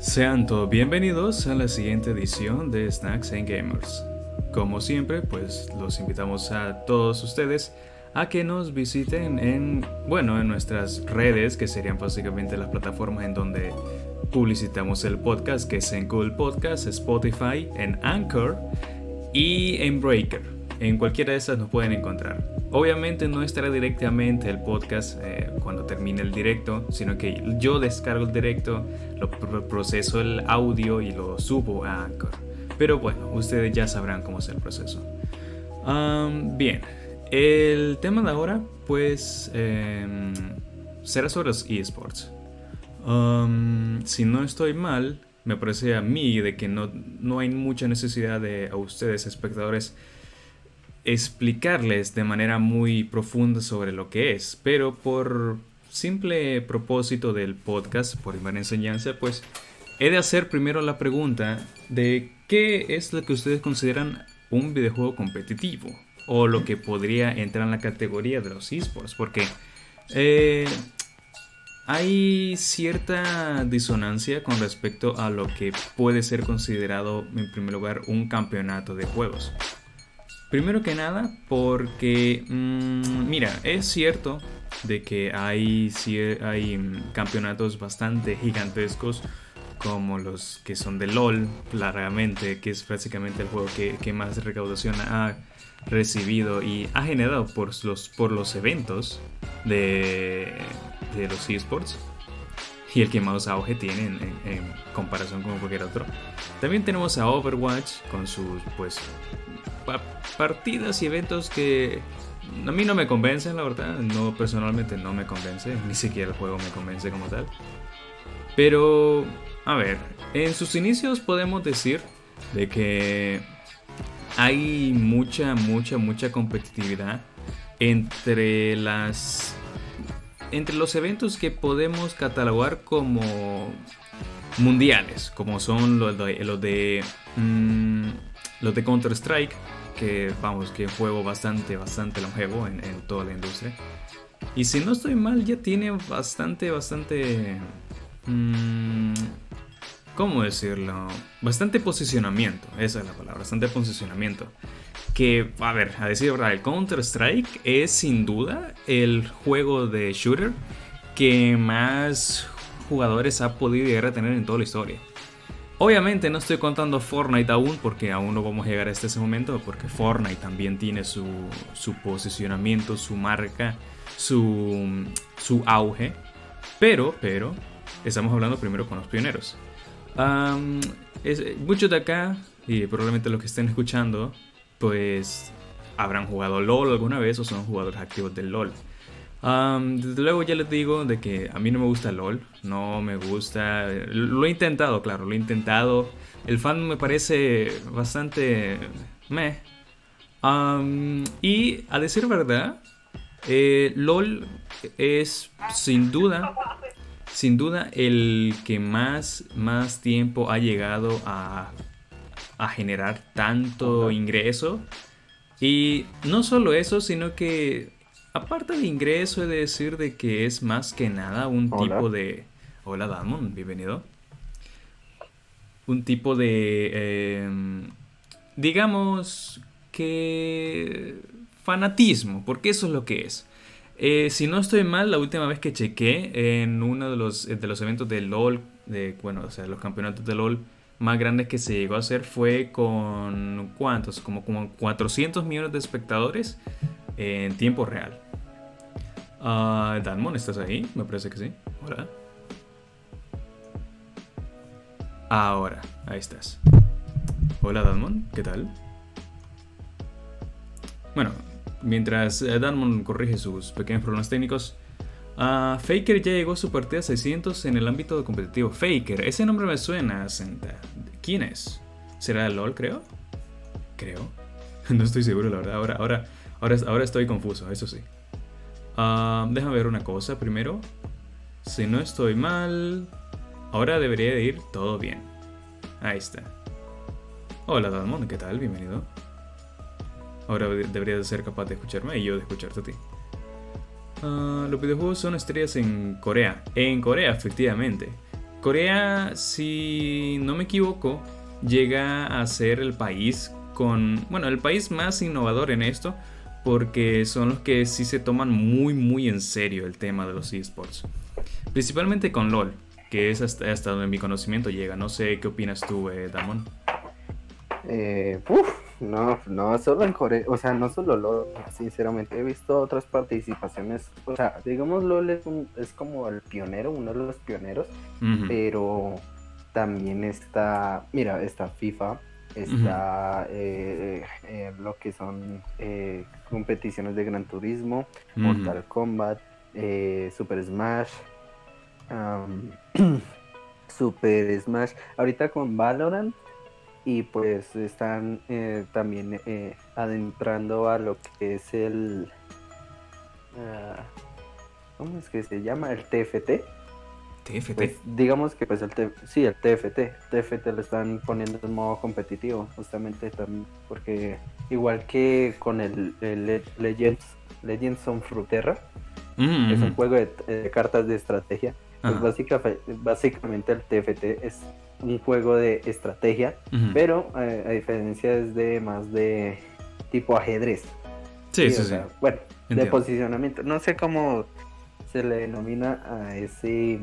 Sean todos bienvenidos a la siguiente edición de Snacks and Gamers. Como siempre, pues los invitamos a todos ustedes a que nos visiten en, bueno, en nuestras redes, que serían básicamente las plataformas en donde publicitamos el podcast, que es en Google Podcast, Spotify, en Anchor y en Breaker. En cualquiera de esas nos pueden encontrar. Obviamente no estará directamente el podcast eh, cuando termine el directo, sino que yo descargo el directo, lo proceso el audio y lo subo a Anchor. Pero bueno, ustedes ya sabrán cómo es el proceso. bien, el tema de ahora pues em, será sobre los esports. si no estoy mal, me parece a mí de que no, no hay mucha necesidad de a ustedes, espectadores, explicarles de manera muy profunda sobre lo que es, pero por simple propósito del podcast, por primera enseñanza, pues he de hacer primero la pregunta de qué es lo que ustedes consideran un videojuego competitivo o lo que podría entrar en la categoría de los esports, porque eh, hay cierta disonancia con respecto a lo que puede ser considerado en primer lugar un campeonato de juegos. Primero que nada, porque, mm, mira, es cierto de que hay, hay mm, campeonatos bastante gigantescos como los que son de LOL, claramente, que es prácticamente el juego que, más recaudación ha recibido y ha generado por los, por los eventos de, de los esports y el que más auge tiene en, en, comparación con cualquier otro. También tenemos a Overwatch con sus pues partidas y eventos que a mí no me convencen, la verdad. No, personalmente no me convence. Ni siquiera el juego me convence como tal. Pero, a ver, en sus inicios podemos decir de que hay mucha, mucha, mucha competitividad entre las entre los eventos que podemos catalogar como mundiales, como son los de, los de, mm, los de Counter Strike, que vamos, que juego bastante, bastante longevo en, toda la industria. Y si no estoy mal, ya tiene bastante, bastante... Mmm, ¿Cómo decirlo? Bastante posicionamiento, esa es la palabra, bastante posicionamiento. Que, a ver, a decir verdad, el Counter-Strike es sin duda el juego de shooter que más jugadores ha podido llegar a tener en toda la historia. Obviamente no estoy contando Fortnite aún porque aún no vamos a llegar a este momento porque Fortnite también tiene su, posicionamiento, su marca, su, su, auge. Pero, pero, estamos hablando primero con los pioneros. muchos de acá, y probablemente los que estén escuchando, pues habrán jugado LOL alguna vez o son jugadores activos del LOL desde luego ya les digo de que a mí no me gusta LOL, no me gusta, lo he intentado, claro, lo he intentado. El fan me parece bastante meh. y a decir verdad, eh, LOL es sin duda, sin duda el que más, más tiempo ha llegado a, a generar tanto ingreso. Y no solo eso, sino que Aparte de ingreso, he de decir de que es más que nada un tipo de... Hola Damon, bienvenido. Un tipo de... Em, digamos que... Fanatismo, porque eso es lo que es. Eh, si no estoy mal, la última vez que chequé en uno de los, de los eventos de LOL, de, bueno, o sea, los campeonatos de LOL más grandes que se llegó a hacer fue con, ¿cuántos? Como, como 400 millones de espectadores en tiempo real. Uh, Danmon, ¿estás ahí? Me parece que sí. Hola. Ahora, ahí estás. Hola Danmon, ¿qué tal? Bueno, mientras eh, Danmon corrige sus pequeños problemas técnicos, uh, Faker ya llegó su partida 600 en el ámbito competitivo. Faker, ese nombre me suena, Senta. ¿Quién es? ¿Será LOL, creo? Creo. no estoy seguro, la verdad. Ahora, ahora, ahora, ahora estoy confuso, eso sí. Uh, déjame ver una cosa primero. Si no estoy mal, ahora debería de ir todo bien. Ahí está. Hola Dalmon, ¿qué tal? Bienvenido. Ahora deberías de ser capaz de escucharme y yo de escucharte a ti. Uh, los videojuegos son estrellas en Corea. En Corea, efectivamente. Corea, si no me equivoco, llega a ser el país con, bueno, el país más innovador en esto, porque son los que sí se toman muy, muy en serio el tema de los esports. Principalmente con LOL, que es hasta, hasta donde mi conocimiento llega. No sé qué opinas tú, eh, Damon. Eh, no, no solo en Corea, o sea, no solo LOL, sinceramente he visto otras participaciones, o sea, digamos LOL es, es como el pionero, uno de los pioneros, pero también está, mira, está FIFA, está eh, eh, lo que son eh, competiciones de Gran Turismo, Mortal Kombat, Super Smash, Super Smash, ahorita con Valorant y pues están también adentrando a lo que es el... Ah, ¿Cómo es que se llama? El TFT. TFT. Pues, digamos que pues el sí, el TFT, TFT lo están poniendo en modo competitivo, justamente también porque igual que con el, Legends, Legends on Fruterra, mm, es un juego de, cartas de estrategia. Pues básicamente, el TFT es un juego de estrategia, pero eh, a diferencia es de más de tipo ajedrez. Sí, sí, sí. bueno, de posicionamiento. No sé cómo se le denomina a ese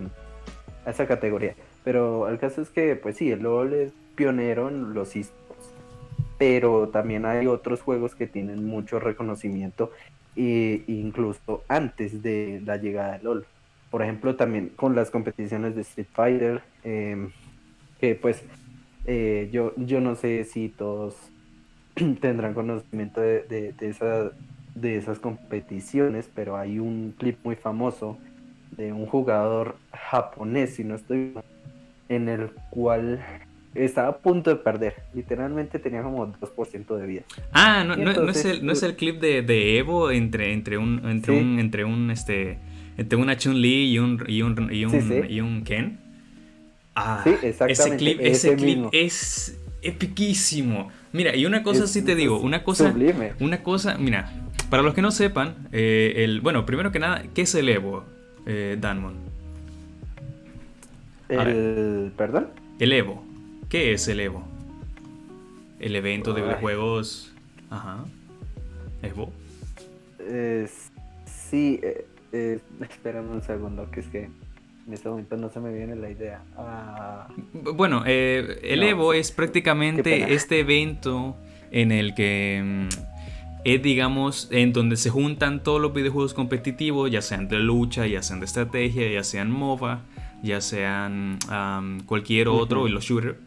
a esa categoría. Pero el caso es que, pues sí, el LOL es pionero en los esports, pero también hay otros juegos que tienen mucho reconocimiento, e incluso antes de la llegada del LOL. Por ejemplo, también con las competiciones de Street Fighter, em, que pues eh, yo, yo no sé si todos tendrán conocimiento de, de, de, de esas competiciones, pero hay un clip muy famoso de un jugador japonés, si no estoy en el cual estaba a punto de perder. Literalmente tenía como 2% de vida. Ah, no, no, es, el, no es el clip de, Evo entre, entre un, entre un, entre un, este, entre una Chun-Li y un, y un, y un, y un Ken. Ah, ese clip, ese, clip es epiquísimo. Mira, y una cosa sí te digo, una cosa, una cosa, mira, para los que no sepan, eh, el, bueno, primero que nada, ¿qué es el Evo? eh, Danmon? El, ¿Perdón? El Evo. ¿Qué es el Evo? El evento de videojuegos. Ajá. Evo. sí, eh, eh, espérame un segundo, que es que en este momento no se me viene la idea. Ah. Bueno, eh, el Evo es prácticamente este evento en el que mm, es, digamos, en donde se juntan todos los videojuegos competitivos, ya sean de lucha, ya sean de estrategia, ya sean MOBA, ya sean cualquier otro, y los shooters.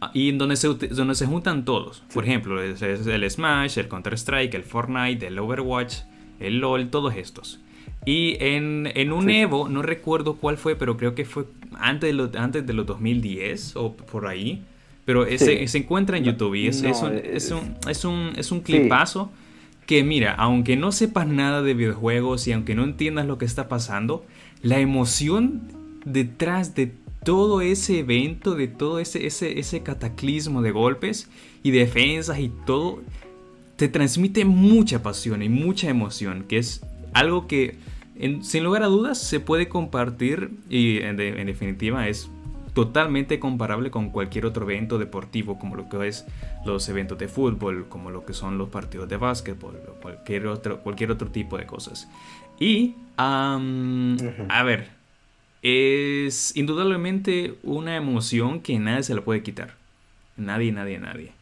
Ah, y en donde se, donde se juntan todos. Por ejemplo, es, el Smash, el Counter-Strike, el Fortnite, el Overwatch, el LOL, todos estos. Y en, en un Evo, no recuerdo cuál fue, pero creo que fue antes de, lo, antes de los 2010 o por ahí. Pero ese, se encuentra en YouTube y es, es, un, es, un, es, un, es un clipazo que mira, aunque no sepas nada de videojuegos y aunque no entiendas lo que está pasando, la emoción detrás de todo ese evento, de todo ese, ese, ese cataclismo de golpes y defensas y todo, te transmite mucha pasión y mucha emoción, que es algo que sin lugar a dudas se puede compartir y en definitiva es totalmente comparable con cualquier otro evento deportivo, como lo que es los eventos de fútbol, como lo que son los partidos de básquetbol, o cualquier otro, cualquier otro tipo de cosas. Y, a ver, es indudablemente una emoción que nadie se la puede quitar. Nadie, nadie, nadie.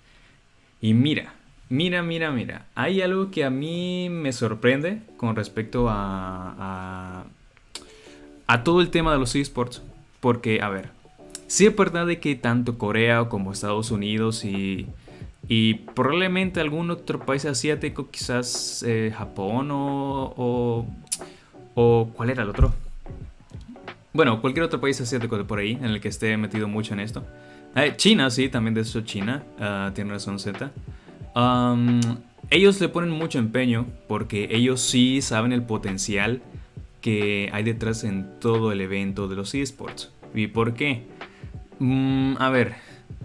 Y mira, mira, mira, mira. Hay algo que a mí me sorprende con respecto a, a, todo el tema de los esports. Porque, a ver, Sí es verdad de que tanto Corea como Estados Unidos y, y probablemente algún otro país asiático, quizás eh, Japón o, o, ¿Cuál era el otro? Bueno, cualquier otro país asiático de por ahí en el que esté metido mucho en esto. Eh, China, sí, también de eso China, uh, tiene razón Z. ellos le ponen mucho empeño porque ellos sí saben el potencial que hay detrás en todo el evento de los esports. ¿Y por qué? Mm, a ver.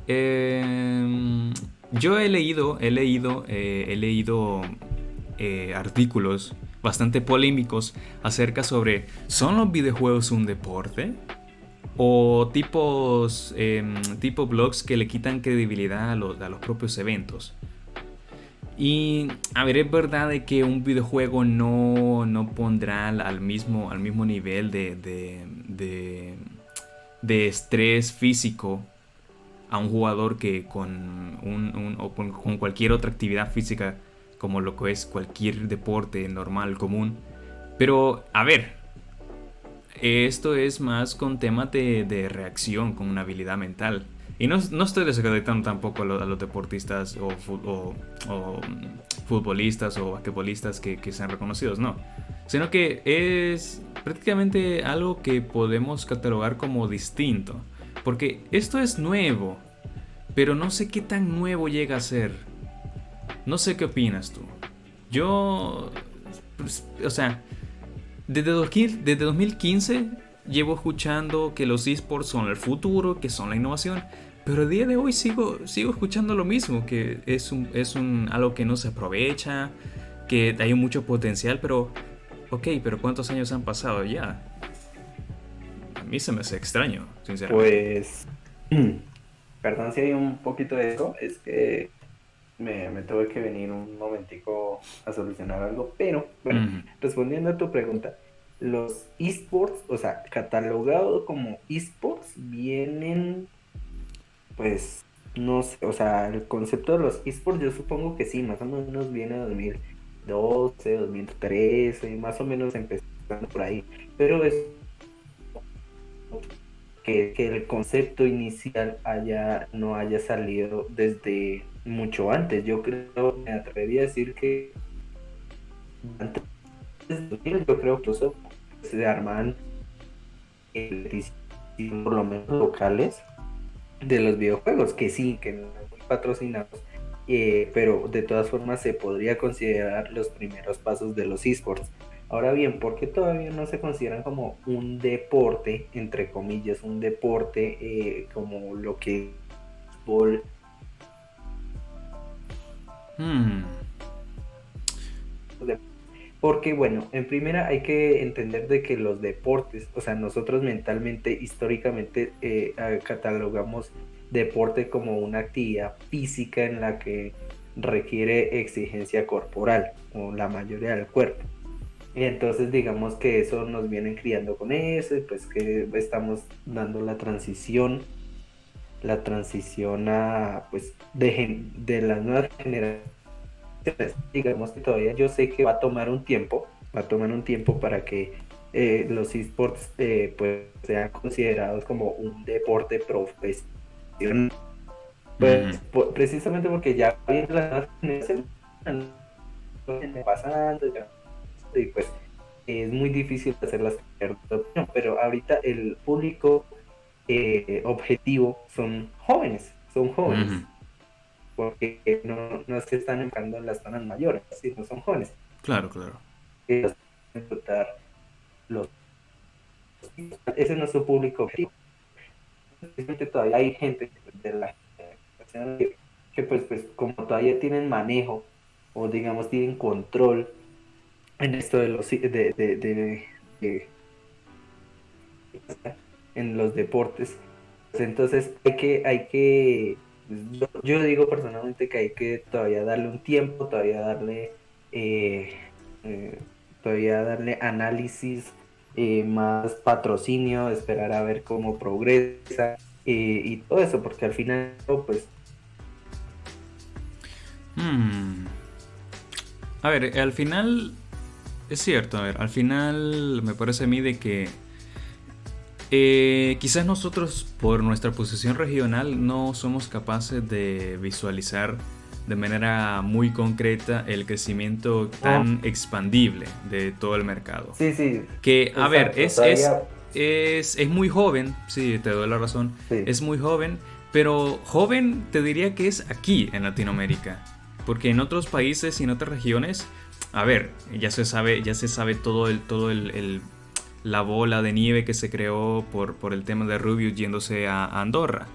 Em, yo he leído, he leído, eh, he leído eh, artículos bastante polémicos acerca sobre ¿son los videojuegos un deporte? o tipos, em, tipo blogs que le quitan credibilidad a los, a los propios eventos. Y a ver, es verdad de que un videojuego no, no pondrá al mismo, al mismo nivel de, de, de, estrés físico a un jugador que con, un, o con, cualquier otra actividad física como lo que es cualquier deporte normal, común. Pero, a ver, esto es más con temas de, de reacción, con una habilidad mental. Y no, estoy desacreditando tampoco a, los, deportistas o, mm, futbolistas o basquetbolistas que, que sean reconocidos, no. Sino que es prácticamente algo que podemos catalogar como distinto. Porque esto es nuevo, pero no sé qué tan nuevo llega a ser. No sé qué opinas tú. Yo, pues, o sea, desde, desde 2015 llevo escuchando que los esports son el futuro, que son la innovación, pero a día de hoy sigo, sigo escuchando lo mismo, que es, un, es un, algo que no se aprovecha, que hay mucho potencial, pero, ok, pero ¿cuántos años han pasado ya? A mí se me hace extraño, sinceramente. Pues, perdón si hay un poquito de eso, es que me, me, tuve que venir un momentico a solucionar algo, pero bueno, respondiendo a tu pregunta, los esports, o sea, catalogados como esports, vienen, pues, no sé, o sea, el concepto de los esports yo supongo que sí, más o menos viene de 2012, 2013, más o menos empezando por ahí, pero es que, que el concepto inicial haya, no haya salido desde mucho antes, yo creo, me atrevería a decir que antes yo creo que se arman por lo menos locales de los videojuegos, que sí, que no muy patrocinados, eh, pero de todas formas se podría considerar los primeros pasos de los esports. Ahora bien, ¿por qué todavía no se consideran como un deporte, entre comillas, un deporte eh, como lo que es hmm. Porque bueno, en primera hay que entender de que los deportes, o sea, nosotros mentalmente, históricamente, eh, catalogamos deporte como una actividad física en la que requiere exigencia corporal, o la mayoría del cuerpo. Entonces digamos que eso nos vienen criando con eso, y pues que estamos dando la transición, la transición a, pues, de, de las nuevas generaciones digamos que todavía yo sé que va a tomar un tiempo, va a tomar un tiempo para que eh, los esports eh, pues sean considerados como un deporte profesional. Pues, precisamente porque ya viene la pasando y pues es muy difícil hacerlas pero ahorita el público eh, objetivo son jóvenes, son jóvenes porque no, no se están enfocando en las zonas mayores, sino son jóvenes. Claro, claro. Los, ese es nuestro público objetivo. Todavía hay gente de la que, que pues, pues como todavía tienen manejo o digamos tienen control en esto de los de, de, de, de en los deportes pues entonces hay que hay que yo, digo personalmente que hay que todavía darle un tiempo, todavía darle, eh, eh, todavía darle análisis, eh, más patrocinio, esperar a ver cómo progresa y todo eso, porque al final, pues... Hmm. A ver, al final es cierto, a ver, al final me parece a mí de que eh, quizás nosotros por nuestra posición regional no somos capaces de visualizar de manera muy concreta el crecimiento tan ah. expandible de todo el mercado. Sí, sí. Que, a ver, es, es, es, muy joven, sí, te doy la razón, es muy joven, pero joven te diría que es aquí en Latinoamérica, porque en otros países y en otras regiones, a ver, ya se sabe, ya se sabe todo el, todo el la bola de nieve que se creó por, por el tema de Rubius yéndose a Andorra.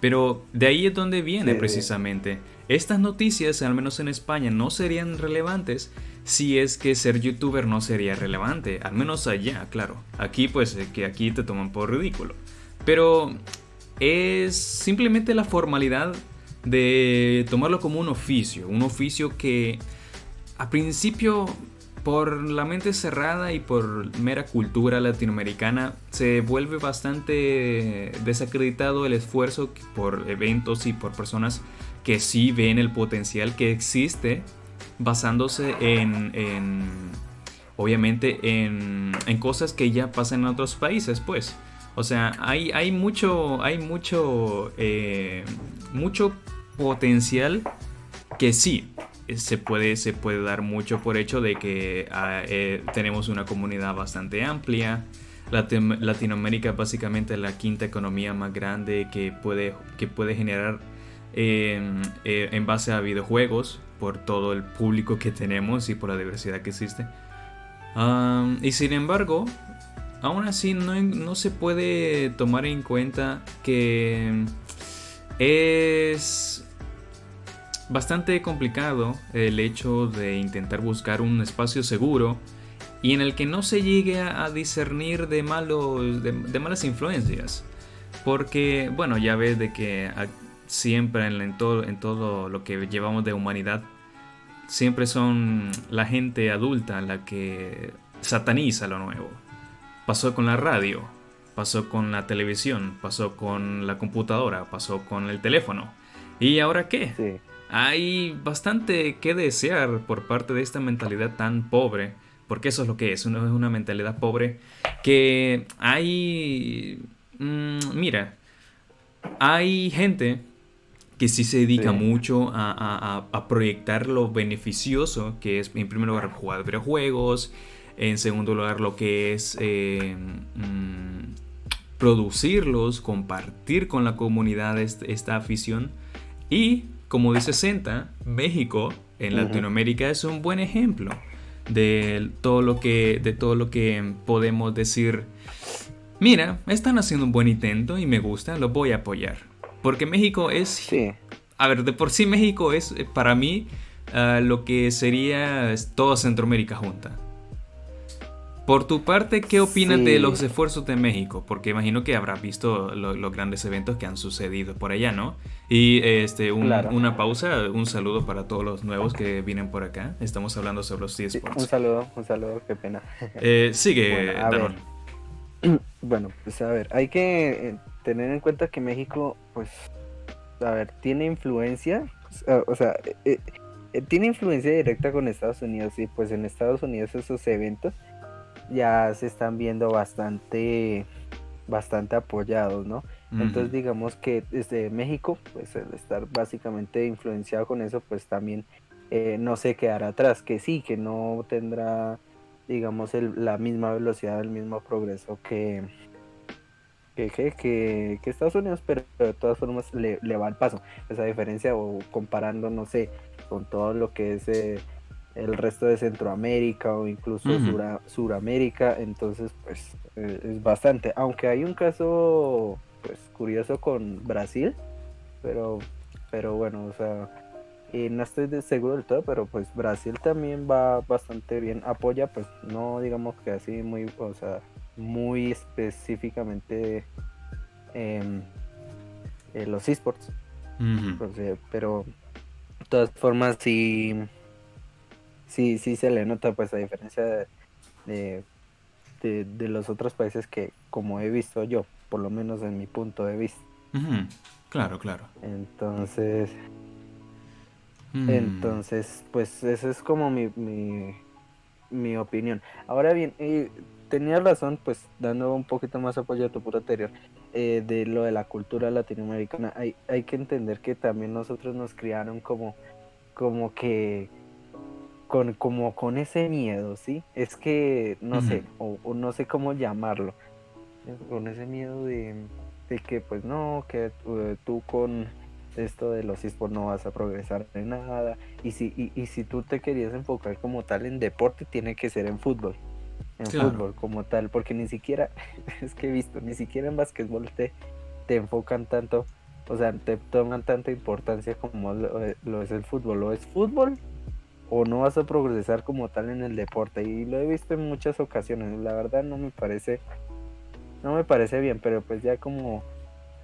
Pero de ahí es donde viene precisamente. Estas noticias, al menos en España, no serían relevantes si es que ser youtuber no sería relevante. Al menos allá, claro. Aquí pues que aquí te toman por ridículo. pero es simplemente la formalidad de tomarlo como un oficio, un oficio que a principio por la mente cerrada y por mera cultura latinoamericana se vuelve bastante desacreditado el esfuerzo por eventos y por personas que sí ven el potencial que existe basándose en, obviamente en, en, cosas que ya pasan en otros países pues. O sea hay, hay mucho hay mucho eh, mucho potencial que sí se puede, se puede dar mucho por hecho de que ah, eh, tenemos una comunidad bastante amplia. Latinoamérica es básicamente la quinta economía más grande que puede, que puede generar em, eh, en base a videojuegos por todo el público que tenemos y por la diversidad que existe. y sin embargo, aún así no, no se puede tomar en cuenta que es bastante complicado el hecho de intentar buscar un espacio seguro y en el que no se llegue a, discernir de, malos, de, malas influencias. Porque, bueno, ya ves de que siempre en, todo, en todo lo que llevamos de humanidad, siempre son la gente adulta la que sataniza lo nuevo. Pasó con la radio, pasó con la televisión, pasó con la computadora, pasó con el teléfono. ¿Y ahora qué? Sí hay bastante que desear por parte de esta mentalidad tan pobre, porque eso es lo que es, una, es una mentalidad pobre que hay... Mm, mira, hay gente que sí se dedica mucho a, proyectar lo beneficioso que es, en primer lugar, jugar videojuegos, en segundo lugar, lo que es eh, mm, producirlos, compartir con la comunidad esta afición y como dice Senta, México en Latinoamérica es un buen ejemplo de todo lo que, de todo lo que podemos decir. Mira, están haciendo un buen intento y me gusta, lo voy a apoyar. Porque México es... Sí. A ver, de por sí México es eh, para mí ah, lo que sería toda Centroamérica junta. Por tu parte, ¿qué opinas de los esfuerzos de México? Porque imagino que habrás visto los grandes eventos que han sucedido por allá, ¿no? Y este, una pausa, un saludo para todos los nuevos que vienen por acá. Estamos hablando sobre los eSports. un saludo, un saludo, qué pena. Eh, sigue, bueno, bueno, pues a ver, hay que eh, tener en cuenta que México, pues, a ver, tiene influencia, o sea, eh, tiene influencia directa con Estados Unidos y pues en Estados Unidos esos eventos ya se están viendo bastante bastante apoyados, ¿no? Entonces digamos que desde México, pues el estar básicamente influenciado con eso, pues también eh, no se quedará atrás, que sí, que no tendrá, digamos, la misma velocidad, el mismo progreso que, que, que, que, Estados Unidos, pero de todas formas le, va al paso. Esa diferencia, o comparando, no sé, con todo lo que es... Eh, el resto de Centroamérica o incluso Suramérica, entonces pues eh, es bastante, aunque hay un caso pues curioso con Brasil, pero pero bueno, o sea, no estoy seguro del todo, pero pues Brasil también va bastante bien, apoya pues no digamos que así muy, o sea, muy específicamente em, eh, los esports, pues, pero de todas formas sí sí, sí se le nota, pues a diferencia de, de, los otros países que, como he visto yo, por lo menos en mi punto de vista. Claro, claro. Entonces, mm. entonces, pues esa es como mi, mi, opinión. Ahora bien, eh, tenía razón, pues dando un poquito más apoyo a tu punto anterior, eh, de lo de la cultura latinoamericana. Hay, hay que entender que también nosotros nos criaron como, como que con, como con ese miedo, ¿sí? Es que, no sé, o, no sé cómo llamarlo, con ese miedo de, que, pues no, que eh, tú con esto de los esports no vas a progresar de nada, y si, y, si tú te querías enfocar como tal en deporte, tiene que ser en fútbol, en fútbol como tal, porque ni siquiera, es que he visto, ni siquiera en básquetbol te, te enfocan tanto, o sea, te toman tanta importancia como lo, lo es el fútbol, o es fútbol o no vas a progresar como tal en el deporte. Y lo he visto en muchas ocasiones. La verdad no me parece no me parece bien, pero pues ya como,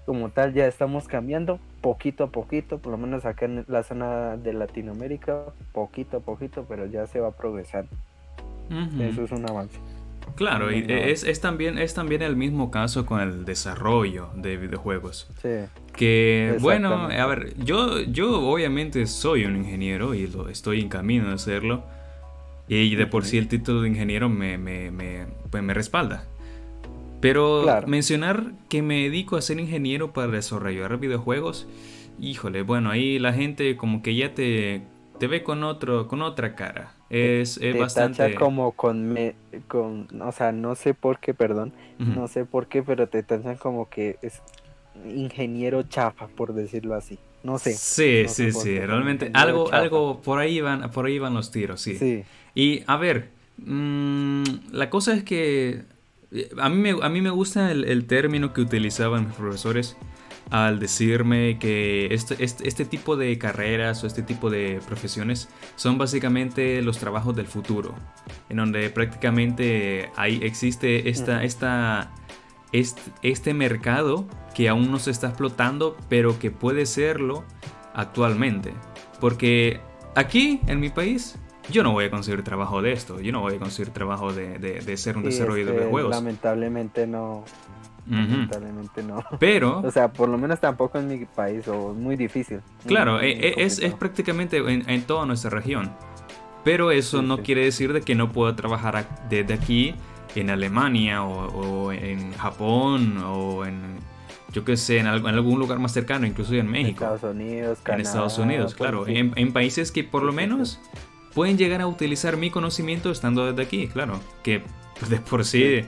como tal ya estamos cambiando poquito a poquito, por lo menos acá en la zona de Latinoamérica, poquito a poquito, pero ya se va progresando. Eso es un avance. Claro, y es, también, es también el mismo caso con el desarrollo de videojuegos. Sí. Que, bueno, a ver, yo, yo obviamente soy un ingeniero y lo, estoy en camino de hacerlo. Y de por sí el título de ingeniero me, me, me, pues me respalda. Pero mencionar que me dedico a ser ingeniero para desarrollar videojuegos, híjole, bueno, ahí la gente como que ya te, te ve con, otro, con otra cara. Es, es bastante... como con, me, con, o sea, no sé por qué, perdón, no sé por qué, pero te tachan como que es ingeniero chafa, por decirlo así. No sé. Sí, sí, sí, realmente algo, algo por ahí van, por ahí van los tiros, sí. Y a ver, mm, la cosa es que a mí me, a mí me gusta el, el término que utilizaban mis profesores al decirme que este, este, este, tipo de carreras o este tipo de profesiones son básicamente los trabajos del futuro, en donde prácticamente ahí existe esta, esta, este, este mercado que aún no se está explotando, pero que puede serlo actualmente. Porque aquí, en mi país, yo no voy a conseguir trabajo de esto, yo no voy a conseguir trabajo de, de, ser un desarrollador de juegos. Lamentablemente no, Lamentablemente no. Pero. O sea, por lo menos tampoco en mi país, o muy difícil. claro, e, e, es, es, prácticamente en, toda nuestra región. Pero eso no quiere decir de que no pueda trabajar desde aquí en Alemania o, en Japón o en, yo qué sé, en, algún lugar más cercano, incluso en México. En Estados Unidos, Canadá, En Estados Unidos, claro. En, en, países que por lo menos pueden llegar a utilizar mi conocimiento estando desde aquí, claro. Que de por sí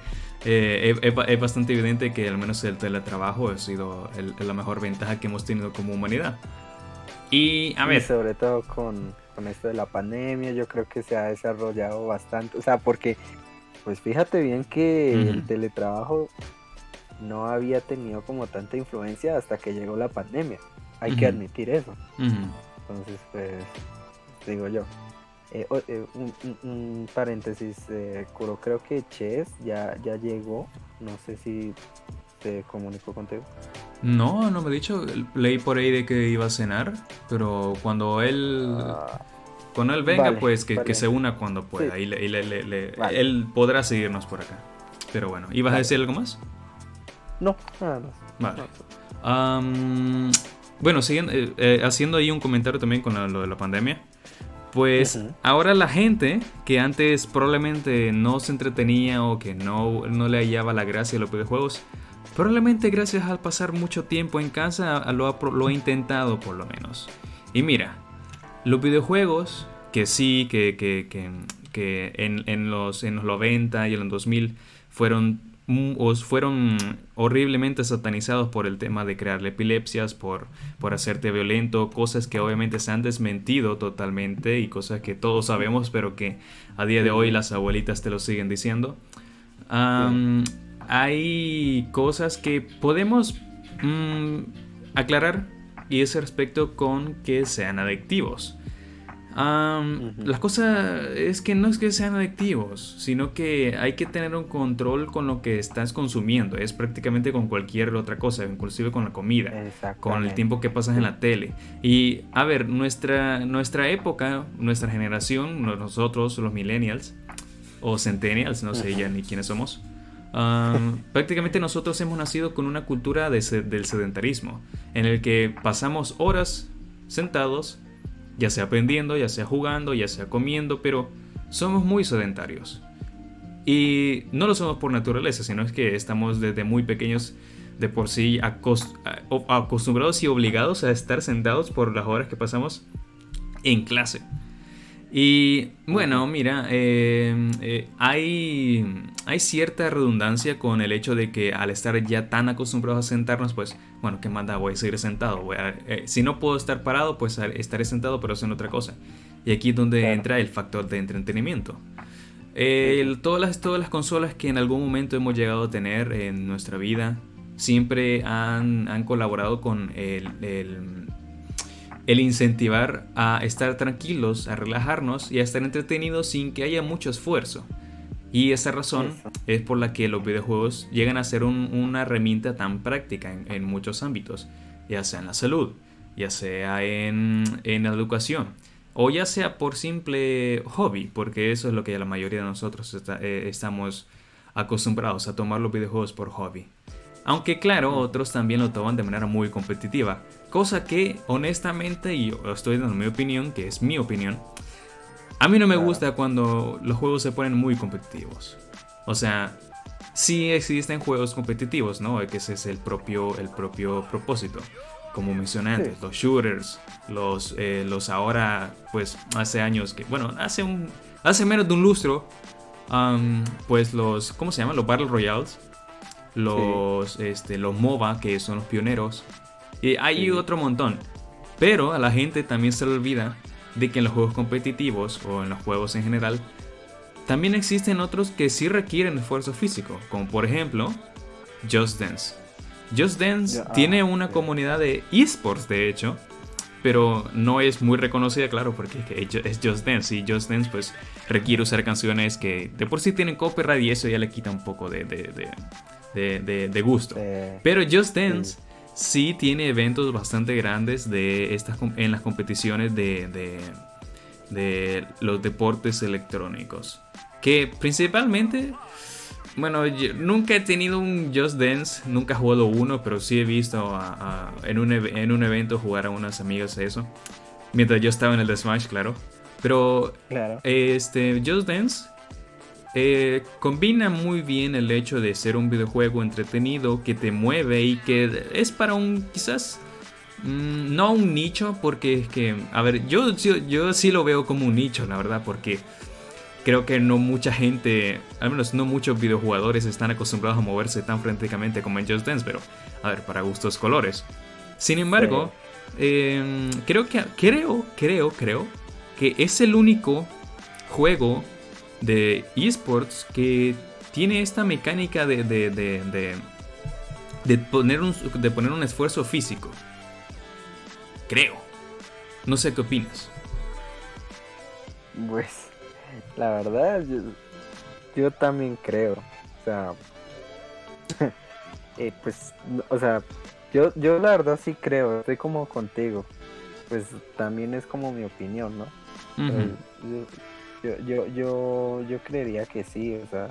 eh, es, bastante evidente que al menos el teletrabajo ha sido la mejor ventaja que hemos tenido como humanidad. Y a ver. sobre todo con, esto de la pandemia, yo creo que se ha desarrollado bastante. O sea, porque, pues fíjate bien que el teletrabajo no había tenido como tanta influencia hasta que llegó la pandemia. Hay que admitir eso. Entonces, pues, digo yo. Eh, eh, un, paréntesis, eh, creo que Ches ya, ya llegó. No sé si te comunicó contigo. No, no me he dicho. Leí por ahí de que iba a cenar, pero cuando él. Ah, cuando él venga, pues que, se una cuando pueda. Y, él podrá seguirnos por acá. Pero bueno, ¿ibas a decir algo más? No, nada más. Vale. bueno, siguiendo, eh, haciendo ahí un comentario también con lo de la pandemia. Pues ahora la gente que antes probablemente no se entretenía o que no, no le hallaba la gracia a los videojuegos, probablemente gracias al pasar mucho tiempo en casa lo ha, lo ha intentado por lo menos. Y mira, los videojuegos que sí, que, que, que, que en, en, los, en los 90 y en los 2000 fueron fueron horriblemente satanizados por el tema de crearle epilepsias, por, por hacerte violento, cosas que obviamente se han desmentido totalmente y cosas que todos sabemos, pero que a día de hoy las abuelitas te lo siguen diciendo. Hay cosas que podemos mm, aclarar y ese respecto con que sean adictivos. La cosa es que no es que sean adictivos, sino que hay que tener un control con lo que estás consumiendo. Es prácticamente con cualquier otra cosa, inclusive con la comida, con el tiempo que pasas en la tele. Y a ver, nuestra, nuestra época, nuestra generación, nosotros los millennials o centennials, no sé ya ni quiénes somos. prácticamente nosotros hemos nacido con una cultura del sedentarismo, en el que pasamos horas sentados ya sea aprendiendo, ya sea jugando, ya sea comiendo, pero somos muy sedentarios. Y no lo somos por naturaleza, sino es que estamos desde muy pequeños de por sí acostumbrados y obligados a estar sentados por las horas que pasamos en clase. Y bueno, mira, eh, eh, hay, hay cierta redundancia con el hecho de que al estar ya tan acostumbrados a sentarnos, pues, bueno, ¿qué manda? Voy a seguir sentado. Eh, si no puedo estar parado, pues estaré sentado, pero haciendo otra cosa. Y aquí es donde entra el factor de entretenimiento. todas, las, todas las consolas que en algún momento hemos llegado a tener en nuestra vida siempre han, han colaborado con el el incentivar a estar tranquilos, a relajarnos y a estar entretenidos sin que haya mucho esfuerzo. Y esa razón es por la que los videojuegos llegan a ser una herramienta tan práctica en, muchos ámbitos, ya sea en la salud, ya sea en, en la educación, o ya sea por simple hobby, porque eso es lo que la mayoría de nosotros eh, estamos acostumbrados a tomar los videojuegos por hobby. Aunque claro, otros también lo toman de manera muy competitiva, cosa que honestamente, y yo estoy dando mi opinión, que es mi opinión, a mí no me gusta cuando los juegos se ponen muy competitivos. O sea, sí existen juegos competitivos, ¿no? Que ese es el propio, el propio propósito. Como mencioné antes, los shooters, los, eh, los ahora, pues hace años que, bueno, hace un, hace menos de un lustro, pues los, ¿cómo se llaman? Los Battle Royales, los, este, los MOBA, que son los pioneros, y hay otro montón. Pero a la gente también se le olvida de que en los juegos competitivos o en los juegos en general, también existen otros que sí requieren esfuerzo físico, como por ejemplo Just Dance. Just Dance tiene ah, una comunidad de esports, de hecho, pero no es muy reconocida, claro, porque es Just Dance y Just Dance pues requiere usar canciones que de por sí tienen copyright y eso ya le quita un poco de, de, gusto. pero Just Dance sí tiene eventos bastante grandes de estas, en las competiciones de, de, los deportes electrónicos. Que principalmente, bueno, yo nunca he tenido un Just Dance, nunca he jugado uno, pero sí he visto en, un, en un evento jugar a unas amigas eso. Mientras yo estaba en el de Smash, claro. Pero claro. este Just Dance eh, combina muy bien el hecho de ser un videojuego entretenido que te mueve y que es para un quizás mm, no un nicho porque es que a ver yo, yo, sí lo veo como un nicho la verdad porque creo que no mucha gente al menos no muchos videojugadores están acostumbrados a moverse tan frenéticamente como en Just Dance pero a ver para gustos colores. Sin embargo em, creo que creo creo creo que es el único juego de esports que tiene esta mecánica de, de, de, de, poner un, de poner un esfuerzo físico. Creo. No sé qué opinas. Pues, la verdad, yo, también creo. O sea, eh, pues, o sea, yo, yo la verdad sí creo, estoy como contigo. Pues también es como mi opinión, ¿no? Yo, yo, yo, yo creería que sí, o sea,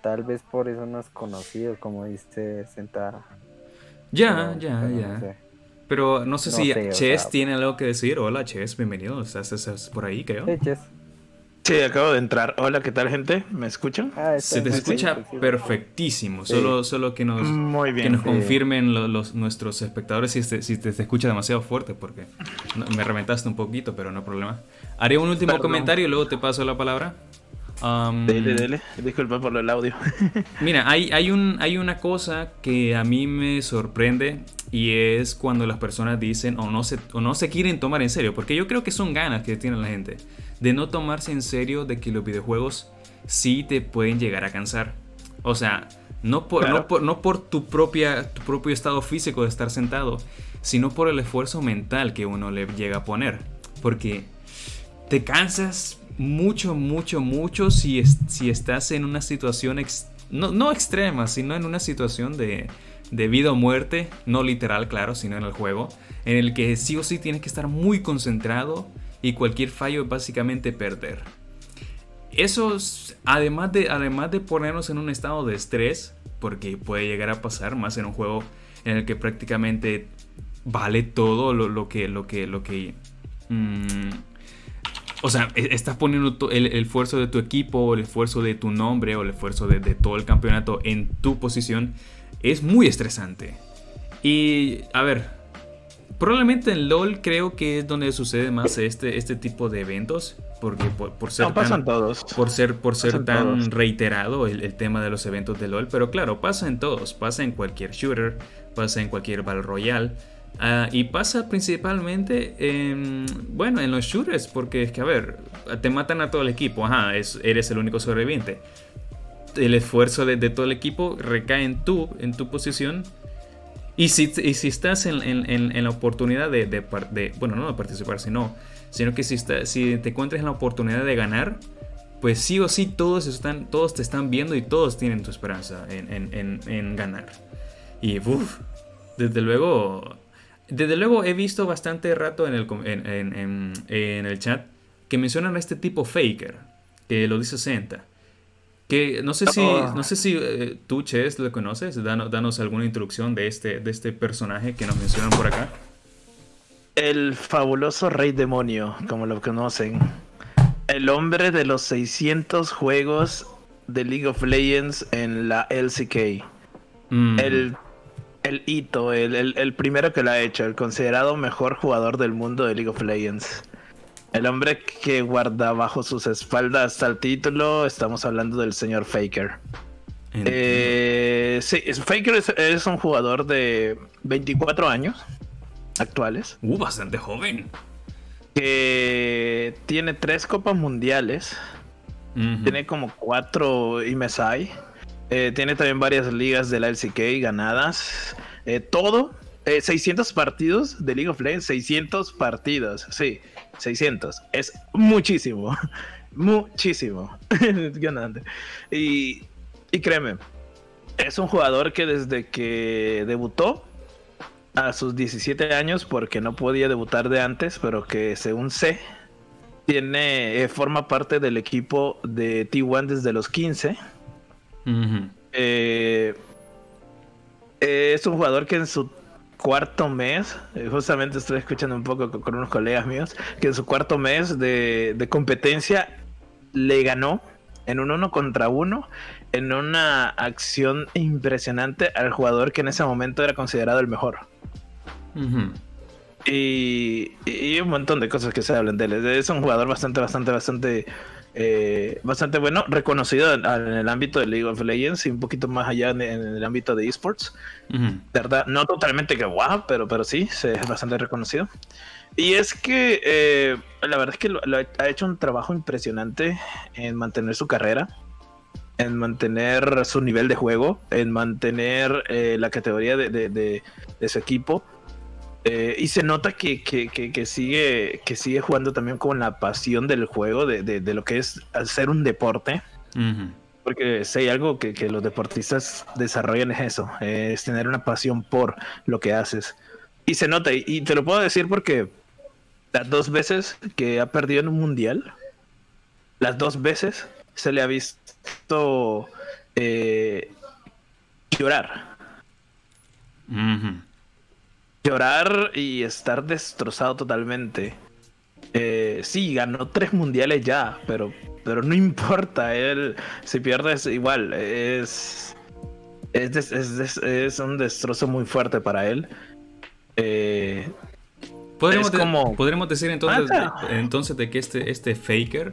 tal vez por eso no es conocido, como dice Sentara. Ya, ya, ya. Pero no sé si Chess tiene algo que decir. Hola, Chess, bienvenido. Estás, por ahí, creo. Sí, Chess. Sí, acabo de entrar. Hola, ¿qué tal, gente? ¿Me escuchan? Ah, Se te escucha perfectísimo. Solo, solo que nos, Que nos confirmen los, nuestros espectadores si, si te, escucha demasiado fuerte, porque me reventaste un poquito, pero no problema. Haré un último comentario y luego te paso la palabra. dele, dele. Disculpa por el audio. mira, hay, hay, un, hay una cosa que a mí me sorprende y es cuando las personas dicen o no, se, o no se quieren tomar en serio, porque yo creo que son ganas que tiene la gente de no tomarse en serio de que los videojuegos sí te pueden llegar a cansar. O sea, no por, no por, no por tu, propia, tu propio estado físico de estar sentado, sino por el esfuerzo mental que uno le llega a poner. Porque te cansas mucho, mucho, mucho si, si estás en una situación no, extrema, sino en una situación de, de vida o muerte, no literal, claro, sino en el juego, en el que sí o sí tienes que estar muy concentrado y cualquier fallo es básicamente perder. Eso, además de, además de ponernos en un estado de estrés, porque puede llegar a pasar más en un juego en el que prácticamente vale todo lo, que, lo que, lo que mm, o sea, e, estás poniendo el, esfuerzo de tu equipo, el esfuerzo de tu nombre o el esfuerzo de, todo el campeonato en tu posición. Es muy estresante. Y, a ver, probablemente en LOL creo que es donde sucede más este, este tipo de eventos. Porque por, ser tan, todos. Por ser, por ser tan reiterado el, el, tema de los eventos de LOL. Pero claro, pasa en todos. Pasa en cualquier shooter. Pasa en cualquier Battle Royale. Ah, y pasa principalmente en, bueno, en los shooters, porque es que, a ver, te matan a todo el equipo, ajá, eres el único sobreviviente. El esfuerzo de, todo el equipo recae en tú, en tu posición. Y si, y si estás en, la oportunidad de, bueno, no de participar, sino, sino que si, si te encuentras en la oportunidad de ganar, pues sí o sí todos, están, todos te están viendo y todos tienen tu esperanza en, ganar. Y uff, desde luego, desde luego he visto bastante rato en el, en, el chat que mencionan a este tipo Faker, que lo dice Senta. Que no sé si, oh. no sé si eh, tú, Ches, lo conoces. Danos, danos, alguna introducción de este, de este personaje que nos mencionan por acá. El fabuloso Rey Demonio, como lo conocen. El hombre de los 600 juegos de League of Legends en la LCK. Mm. El, el, hito, el, el, primero que lo ha hecho, el considerado mejor jugador del mundo de League of Legends. El hombre que guarda bajo sus espaldas al título, estamos hablando del señor Faker. Eh, sí, Faker es, es, un jugador de 24 años actuales. Uh, bastante joven. Que tiene tres copas mundiales, tiene como cuatro MSI, eh, tiene también varias ligas de la LCK ganadas, eh, todo, 600 eh, partidos de League of Legends, 600 partidos, sí, 600, es muchísimo, muchísimo, y, y créeme, es un jugador que desde que debutó a sus 17 años porque no podía debutar de antes, pero que según sé, tiene, eh, forma parte del equipo de T1 desde los 15. Eh, es un jugador que en su cuarto mes, eh, justamente estoy escuchando un poco con, unos colegas míos, que en su cuarto mes de, de competencia le ganó en un uno contra uno en una acción impresionante al jugador que en ese momento era considerado el mejor y, un montón de cosas que se hablan de él. Es un jugador bastante, bastante, bastante, eh, bastante bueno, reconocido en, el ámbito de League of Legends y un poquito más allá en, el ámbito de esports. verdad, no totalmente que wow, pero, pero sí, es bastante reconocido. Y es que eh, la verdad es que ha hecho un trabajo impresionante en mantener su carrera en mantener su nivel de juego, en mantener eh, la categoría de, su equipo eh, y se nota que, sigue, que sigue jugando también con la pasión del juego, de, lo que es hacer un deporte. Porque si hay algo que, los deportistas desarrollan es eso, es tener una pasión por lo que haces. Y se nota, y, te lo puedo decir porque las dos veces que ha perdido en un mundial, las dos veces se le ha visto eh, llorar llorar y estar destrozado totalmente. Eh, sí, ganó tres mundiales ya, pero, pero no importa, él si pierde es igual, es, es, un destrozo muy fuerte para él. Eh, ¿Podremos, como... ¿Podremos decir entonces, ah, entonces de que este, este Faker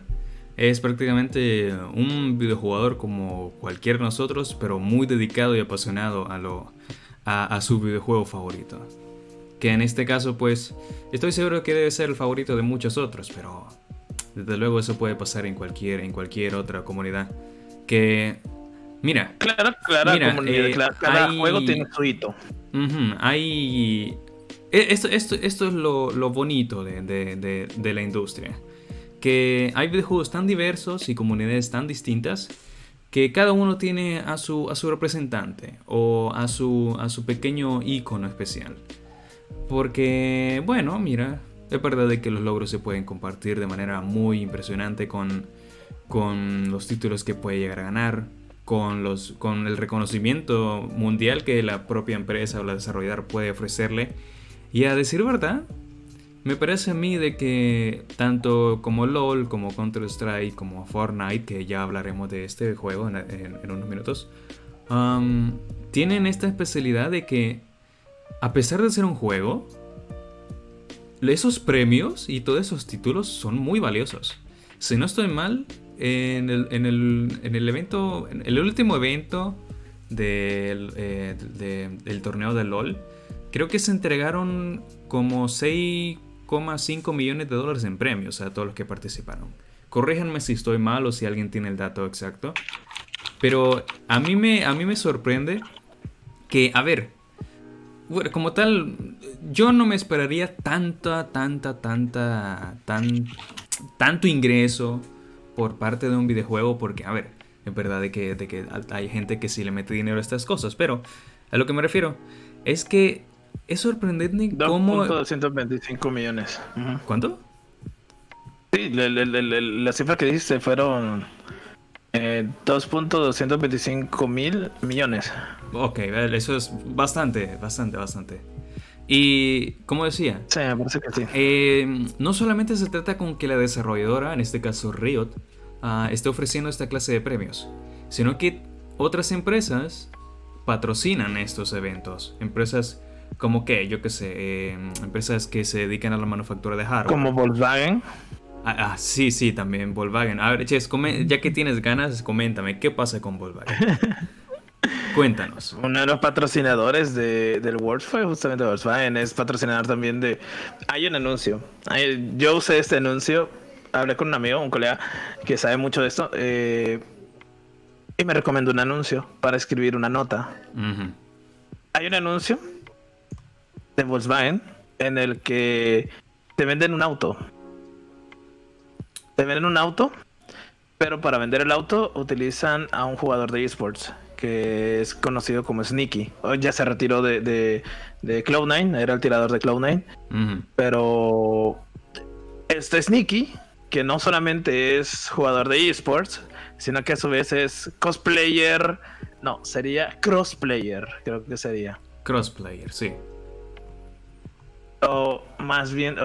es prácticamente un videojugador como cualquier nosotros, pero muy dedicado y apasionado a, lo, a su videojuego favorito que en este caso pues estoy seguro que debe ser el favorito de muchos otros, pero desde luego eso puede pasar en cualquier, en cualquier otra comunidad. Que, mira, claro, claro, eh, cada juego tiene su hito. hay... E, esto, esto, esto es lo, lo bonito de, de, de, la industria. Que hay videojuegos tan diversos y comunidades tan distintas que cada uno tiene a su, a su representante o a su, a su pequeño icono especial. Porque, bueno, mira, es verdad de que los logros se pueden compartir de manera muy impresionante con, con los títulos que puede llegar a ganar, con, los, con el reconocimiento mundial que la propia empresa o la desarrolladora puede ofrecerle. Y a decir verdad, me parece a mí de que tanto como LOL, como Counter-Strike, como Fortnite, que ya hablaremos de este juego en, unos minutos, tienen esta especialidad de que a pesar de ser un juego, esos premios y todos esos títulos son muy valiosos. Si no estoy mal, en el, en el, evento, en el último evento del, eh, del torneo de LOL, creo que se entregaron como 6,5 millones de dólares en premios a todos los que participaron. Corríjanme si estoy mal o si alguien tiene el dato exacto. Pero a mí me, a mí me sorprende que, a ver, bueno, como tal, yo no me esperaría tanta, tanta, tanta, tan, tanto ingreso por parte de un videojuego, porque, a ver, es verdad de que, de que hay gente que sí le mete dinero a estas cosas, pero a lo que me refiero es que es sorprendente cómo... 225 millones. ¿Cuánto? Sí, la, cifra que dijiste fueron eh, 2.225 mil millones. Ok, eso es bastante, bastante, bastante. Y como decía, sí, me parece que sí. Eh, no solamente se trata con que la desarrolladora, en este caso Riot, uh, esté ofreciendo esta clase de premios, sino que otras empresas patrocinan estos eventos. Empresas como que, yo qué sé, eh, empresas que se dedican a la manufactura de hardware. Como Volkswagen. Ah, ah, sí, sí, también Volkswagen. A ver, Ches, ya que tienes ganas, coméntame, ¿qué pasa con Volkswagen? Cuéntanos. Uno de los patrocinadores de, del World fue justamente Volkswagen. Es patrocinador también de. Hay un anuncio. yo usé este anuncio. Hablé con un amigo, un colega que sabe mucho de esto. Eh, y me recomendó un anuncio para escribir una nota. Hay un anuncio de Volkswagen en el que te venden un auto. Te venden un auto, pero para vender el auto utilizan a un jugador de esports que es conocido como Sneaky. Ya se retiró de, de, de Cloud9, era el tirador de Cloud9. Pero este Sneaky, que no solamente es jugador de esports, sino que a su vez es cosplayer. No, sería crossplayer, creo que sería. Crossplayer, sí. O más bien,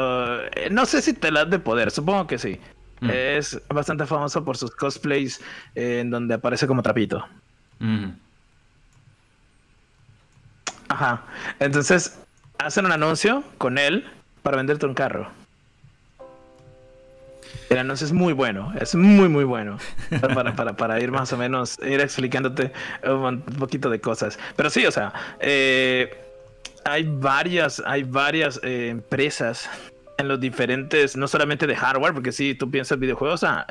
no sé si te telas de poder, supongo que sí. Mm. Es bastante famoso por sus cosplays en donde aparece como trapito. Ajá. Entonces, hacen un anuncio con él para venderte un carro. El anuncio es muy bueno, es muy, muy bueno. Para, ir más o menos, ir explicándote un poquito de cosas. Pero sí, o sea, eh, hay varias, hay varias eh, empresas en los diferentes, no solamente de hardware, porque si tú piensas videojuegos, ah,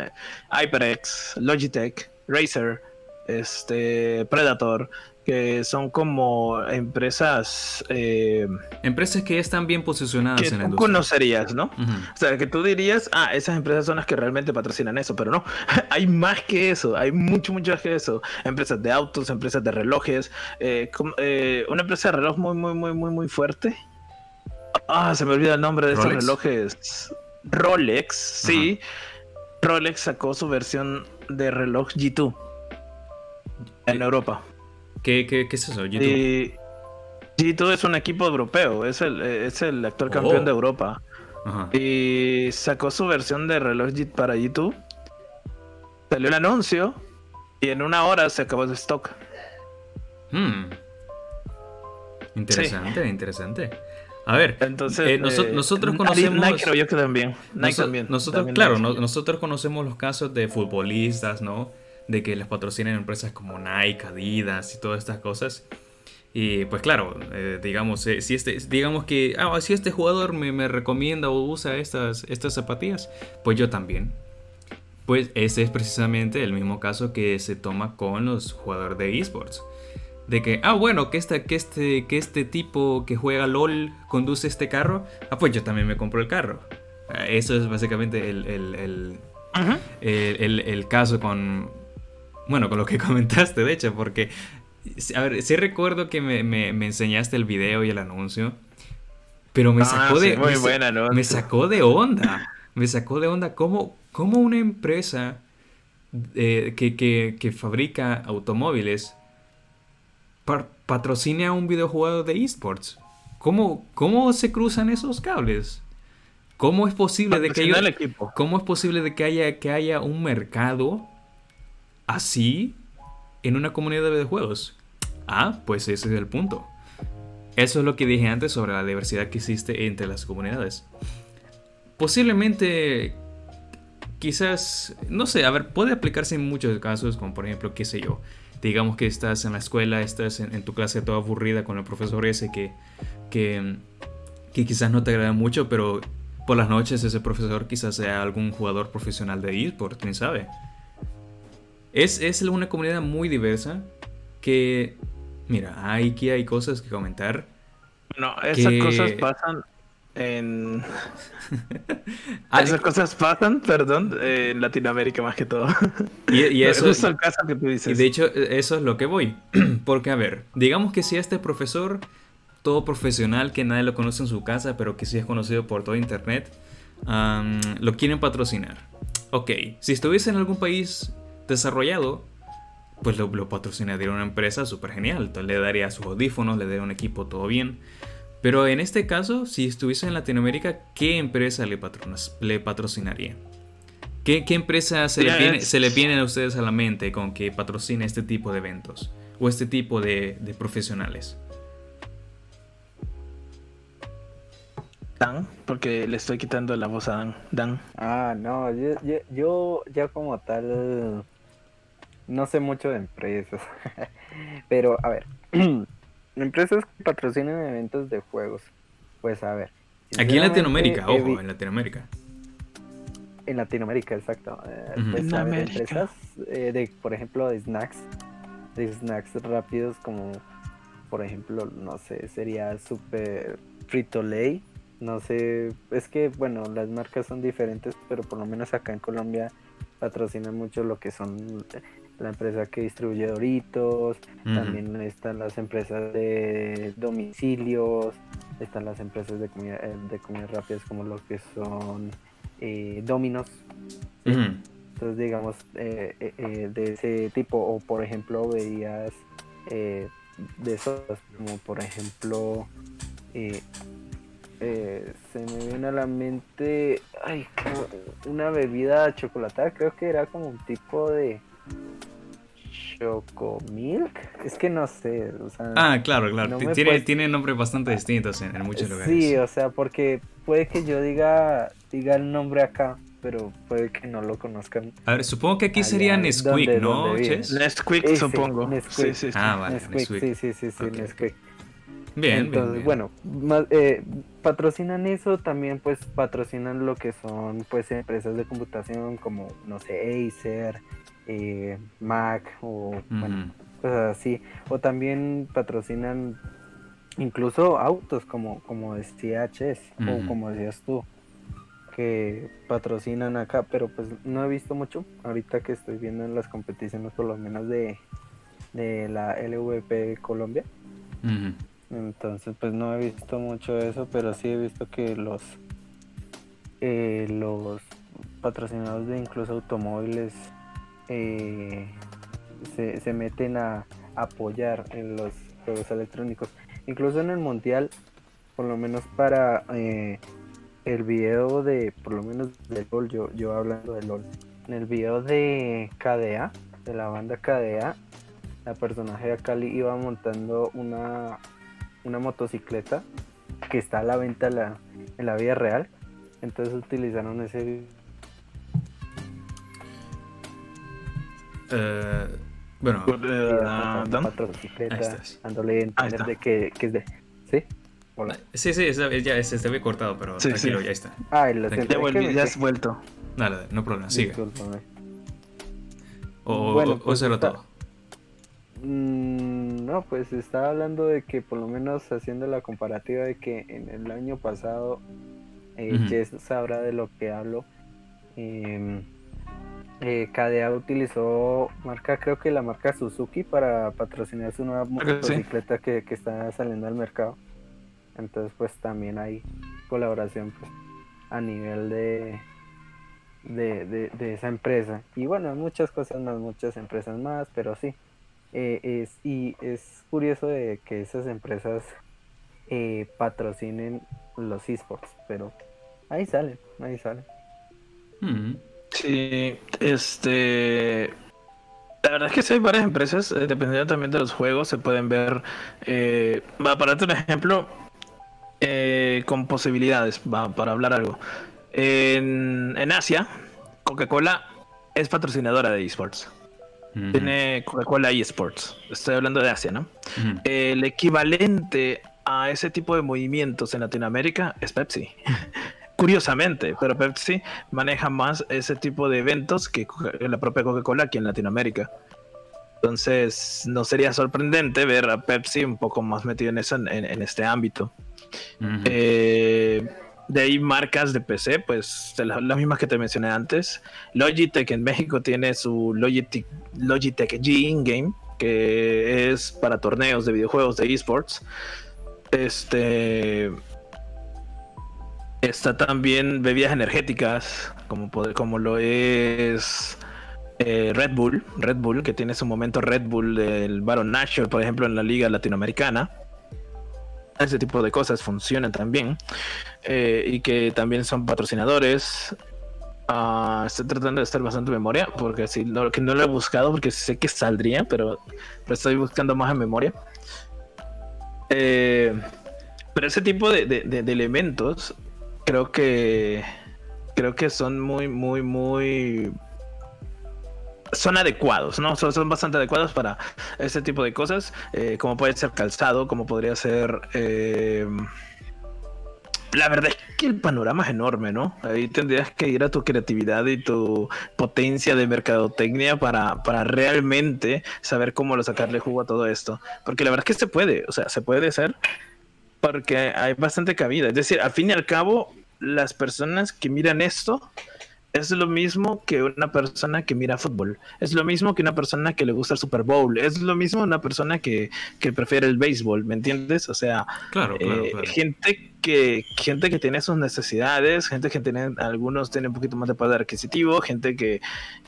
HyperX, Logitech, Razer, este, Predator, que son como empresas... Eh, empresas que están bien posicionadas en la industria. conocerías, ¿no? O sea, que tú dirías, ah, esas empresas son las que realmente patrocinan eso, pero no, hay más que eso, hay mucho, mucho más que eso. Empresas de autos, empresas de relojes, eh, eh, una empresa de reloj muy, muy, muy, muy, muy fuerte. Ah, se me olvida el nombre de esos relojes. Rolex, sí. Rolex sacó su versión de reloj G2 en Europa. ¿Qué, qué, qué es eso? G2. G2 es un equipo europeo, es el, es el actual oh. campeón de Europa. Y sacó su versión de reloj para G2. Salió el anuncio y en una hora se acabó el stock. Hmm. Interesante, interesante. A ver, entonces eh, eh, nosotros conocemos. Nike, yo que también. Nosotros, claro, nosotros conocemos los casos de futbolistas, ¿no? de que les patrocinen empresas como Nike, Adidas y todas estas cosas. Y pues claro, eh, digamos, si este, digamos que ah, si este jugador me, recomienda o usa estas, estas zapatillas, pues yo también. Pues ese es precisamente el mismo caso que se toma con los jugadores de esports. De que, ah, bueno, que, esta, que, este, que este tipo que juega LOL conduce este carro, ah, pues yo también me compro el carro. Ah, eso es básicamente el, el, el caso con, bueno, con lo que comentaste, de hecho, porque, a ver, sí recuerdo que me, enseñaste el video y el anuncio, pero me ah, sacó de... Muy me, buena, ¿no? me sacó de onda. Me sacó de onda cómo, cómo una empresa eh, que, fabrica automóviles patrocina a un videojuego de esports. ¿Cómo, ¿Cómo se cruzan esos cables? ¿Cómo es posible de que ¿Cómo es posible de que haya, que haya un mercado así en una comunidad de videojuegos? Ah, pues ese es el punto. Eso es lo que dije antes sobre la diversidad que existe entre las comunidades. Posiblemente, quizás, no sé, a ver, puede aplicarse en muchos casos, como por ejemplo, qué sé yo, digamos que estás en la escuela, estás en, tu clase toda aburrida con el profesor ese que, que, que quizás no te agrada mucho, pero por las noches ese profesor quizás sea algún jugador profesional de eSport, quién sabe. Es, una comunidad muy diversa que, mira, aquí hay cosas que comentar. No, esas cosas pasan en... Ah, Esas cosas pasan, perdón, en Latinoamérica más que todo. y, y eso, el caso que tú y dices. de hecho, eso es lo que voy. Porque, a ver, digamos que si este profesor, todo profesional que nadie lo conoce en su casa, pero que sí es conocido por todo internet, lo quieren patrocinar. Ok, si estuviese en algún país desarrollado, pues lo, lo patrocinaría una empresa súper genial. Entonces, le daría sus audífonos, le daría un equipo, todo bien. Pero en este caso, si estuviese en Latinoamérica, ¿qué empresa le, patronas- le patrocinaría? ¿Qué, qué empresa se, Ya le viene, es- se le viene a ustedes a la mente con que patrocine este tipo de eventos? O este tipo de, de profesionales. Dan, porque le estoy quitando la voz a Dan. Dan. Ah, no, yo, yo, yo ya como tal no sé mucho de empresas. Pero, a ver, empresas que patrocinan eventos de juegos. Pues a ver. Aquí en Latinoamérica, ojo, en Latinoamérica. En Latinoamérica, exacto. Eh, pues, En a ver, empresas eh, de, por ejemplo, de snacks, de snacks rápidos como, por ejemplo, no sé, sería Super Frito Lay. No sé, es que, bueno, las marcas son diferentes, pero por lo menos acá en Colombia patrocinan mucho lo que son la empresa que distribuye Doritos, también están las empresas de domicilios, están las empresas de comida, eh, de comidas rápidas como lo que son eh, Dominos. Entonces, digamos, eh, de ese tipo, o por ejemplo, veías eh, de esos, como por ejemplo, se me viene a la mente, ay, una bebida chocolatada, creo que era como un tipo de chocomilk, es que no sé, o sea, Ah, claro, claro. No tiene, puedes- tiene nombres bastante distintos en, en muchos lugares. sí, o sea, porque puede que yo diga, diga el nombre acá, pero puede que no lo conozcan. A ver, supongo que aquí sería es Nesquik, donde- ¿no, donde vive. Ches? Nesquik, Ese, supongo. Nesquik. Sí, sí, sí. Ah, vale, Nesquik, Nesquik. sí, sí, sí. Nesquik. Bien, bien, Entonces, bien. bueno, más, eh, patrocinan eso, también pues patrocinan lo que son pues empresas de computación como, no sé, Acer, eh, Mac o bueno, cosas así. O también patrocinan incluso autos como, como decía o como decías tú, que patrocinan acá, pero pues no he visto mucho ahorita que estoy viendo en las competiciones por lo menos de, de la LVP Colombia. Entonces, pues no he visto mucho eso, pero sí he visto que los eh, los patrocinadores de incluso automóviles eh, se, meten a apoyar en los juegos electrónicos. Incluso en el mundial, por lo menos para eh, el video de, por lo menos de LOL, yo, yo hablando de LOL, en el video de KDA, de la banda KDA, la personaje de Akali iba montando una, una motocicleta que está a la venta en la, en la vida real. Entonces utilizaron ese Eh, bueno, Eh, video Dan. Ahí estás. dándole a entender de que, que es de... ¿Sí? Hola. sí, sí, está- ya se había cortado, pero Sí, tranquilo, sí. ya está. Ay, lo Ya volví, ya has vuelto. Dale, dale, no problema, sigue. Discúlpame. O, Bueno, o- o pues cero está- todo. Mm, no, pues estaba hablando de que por lo menos haciendo la comparativa de que en el año pasado, eh. Jess sabrá de lo que hablo, em, eh, KDA utilizó marca, creo que la marca Suzuki para patrocinar su nueva sí. motocicleta que, que está saliendo al mercado. Entonces pues también hay colaboración pues, a nivel de, de, de, de esa empresa. Y bueno, muchas cosas más, muchas empresas más, pero sí. eh, es, y es curioso de que esas empresas eh, patrocinen los esports, pero ahí salen, ahí salen. Ujú. Sí, este. La verdad es que sí hay varias empresas, eh, dependiendo también de los juegos, se pueden ver. Eh, va, para darte un ejemplo, eh, con posibilidades, va, para hablar algo. En, en Asia, Coca-Cola es patrocinadora de esports. Tiene Coca-Cola eSports. Estoy hablando de Asia, ¿no? El equivalente a ese tipo de movimientos en Latinoamérica es Pepsi. Curiosamente, pero Pepsi maneja más ese tipo de eventos que la propia Coca-Cola aquí en Latinoamérica. Entonces, no sería sorprendente ver a Pepsi un poco más metido en eso, en, este ámbito. Eh, De ahí marcas de PC, pues las, mismas que te mencioné antes. Logitech en México tiene su Logitech, Logitech G In-Game, que es para torneos de videojuegos de esports. Este. Está también bebidas energéticas, como, como lo es eh, Red Bull. Red Bull, que tiene su momento Red Bull del Baron Nashor, por ejemplo, en la Liga Latinoamericana. Ese tipo de cosas funcionan también. Eh, y que también son patrocinadores. Ah, estoy tratando de estar bastante en memoria, porque si no, que no lo he buscado, porque sé que saldría, pero, estoy buscando más en memoria. Eh, pero ese tipo de, de, elementos creo que creo que son muy, muy, muy son adecuados, ¿no? Son, bastante adecuados para este tipo de cosas, eh, como puede ser calzado, como podría ser... Eh, la verdad es que el panorama es enorme, ¿no? Ahí tendrías que ir a tu creatividad y tu potencia de mercadotecnia para, para realmente saber cómo lo sacarle jugo a todo esto. Porque la verdad es que se puede, o sea, se puede hacer porque hay bastante cabida. Es decir, al fin y al cabo, las personas que miran esto es lo mismo que una persona que mira fútbol. Es lo mismo que una persona que le gusta el Super Bowl. Es lo mismo una persona que, prefiere el béisbol, ¿me entiendes? O sea, eh, gente que gente que tiene sus necesidades, gente que tiene, algunos tienen un poquito más de poder adquisitivo, gente que,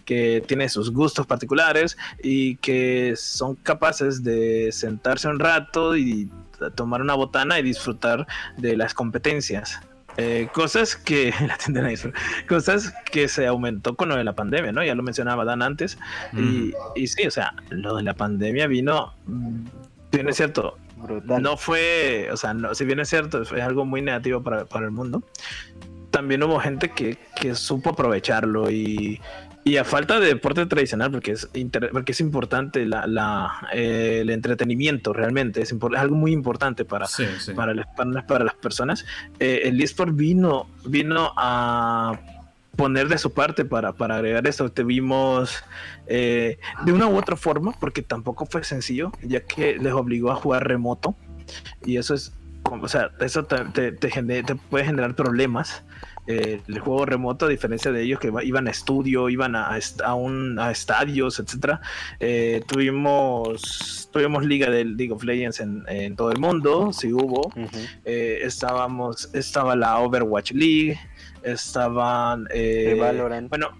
que tiene sus gustos particulares y que son capaces de sentarse un rato y tomar una botana y disfrutar de las competencias. Eh, cosas que cosas que se aumentó con lo de la pandemia, ¿no? Ya lo mencionaba Dan antes. Y, y, sí, o sea, lo de la pandemia vino, bien es cierto, no fue, o sea, no, si bien es cierto, es algo muy negativo para, para el mundo. También hubo gente que, que supo aprovecharlo y, y a falta de deporte tradicional, porque es, porque es importante la, eh, el entretenimiento realmente, es, algo muy importante para, Para, las, para, las personas. Eh, el eSport vino, vino a poner de su parte para, para agregar eso. Te vimos eh, de una u otra forma, porque tampoco fue sencillo, ya que les obligó a jugar remoto. Y eso es, o sea, eso te, te puede generar problemas eh, el juego remoto, a diferencia de ellos que iban a estudio, iban a, a, un, a estadios, etcétera. Eh, tuvimos, tuvimos liga del League of Legends en, todo el mundo, sí hubo. Eh, estábamos, estaba la Overwatch League, estaban Valorant. Bueno,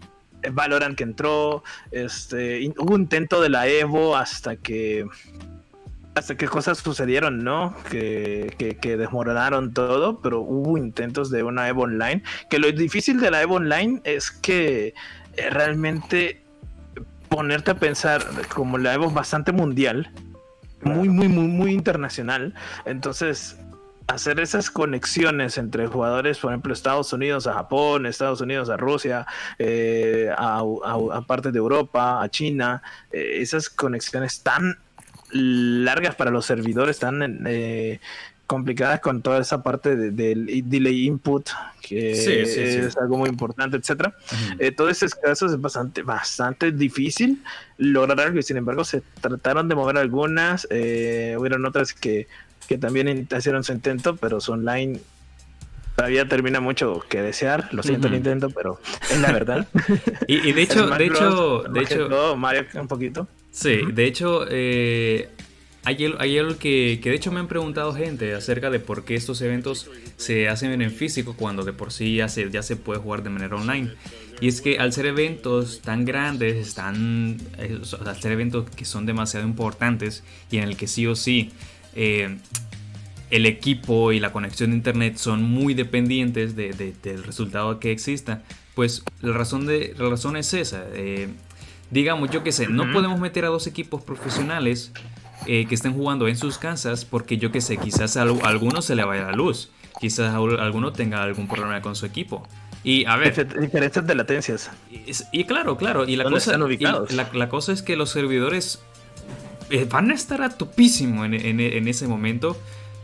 Valorant que entró, este, hubo un intento de la Evo hasta que hasta que cosas sucedieron, ¿no? Que, que, desmoronaron todo, pero hubo intentos de una Evo Online. Que lo difícil de la Evo Online es que eh, realmente ponerte a pensar como la Evo es bastante mundial, muy, muy, muy, muy internacional. Entonces, hacer esas conexiones entre jugadores, por ejemplo, Estados Unidos a Japón, Estados Unidos a Rusia, eh, a, partes de Europa, a China, eh, esas conexiones tan largas para los servidores, tan eh, complicadas con toda esa parte del delay input, que es algo muy importante, etcétera. Eh, todos esos casos es bastante, bastante difícil lograr algo y sin embargo se trataron de mover algunas, eh, hubieron otras que, que también hicieron su intento, pero su online todavía termina mucho que desear. Lo siento, el intento, pero es la verdad. y, de hecho, de hecho, de hecho, Mario un poquito. Sí, de hecho, eh, hay, algo que, de hecho me han preguntado gente acerca de por qué estos eventos se hacen en físico cuando de por sí ya se, ya se puede jugar de manera online. Y es que al ser eventos tan grandes, tan, eh, al ser eventos que son demasiado importantes y en el que sí o sí eh, el equipo y la conexión de internet son muy dependientes del resultado que exista, pues la razón, de, la razón es esa digamos, yo qué sé, no podemos meter a dos equipos profesionales eh, que estén jugando en sus casas porque yo qué sé, quizás a, alguno se le vaya la luz, quizás a alguno tenga algún problema con su equipo. Y a ver. Diferencias de latencias. Y, claro, claro. Y la cosa, la, cosa es que los servidores eh, van a estar a topísimo en, ese momento.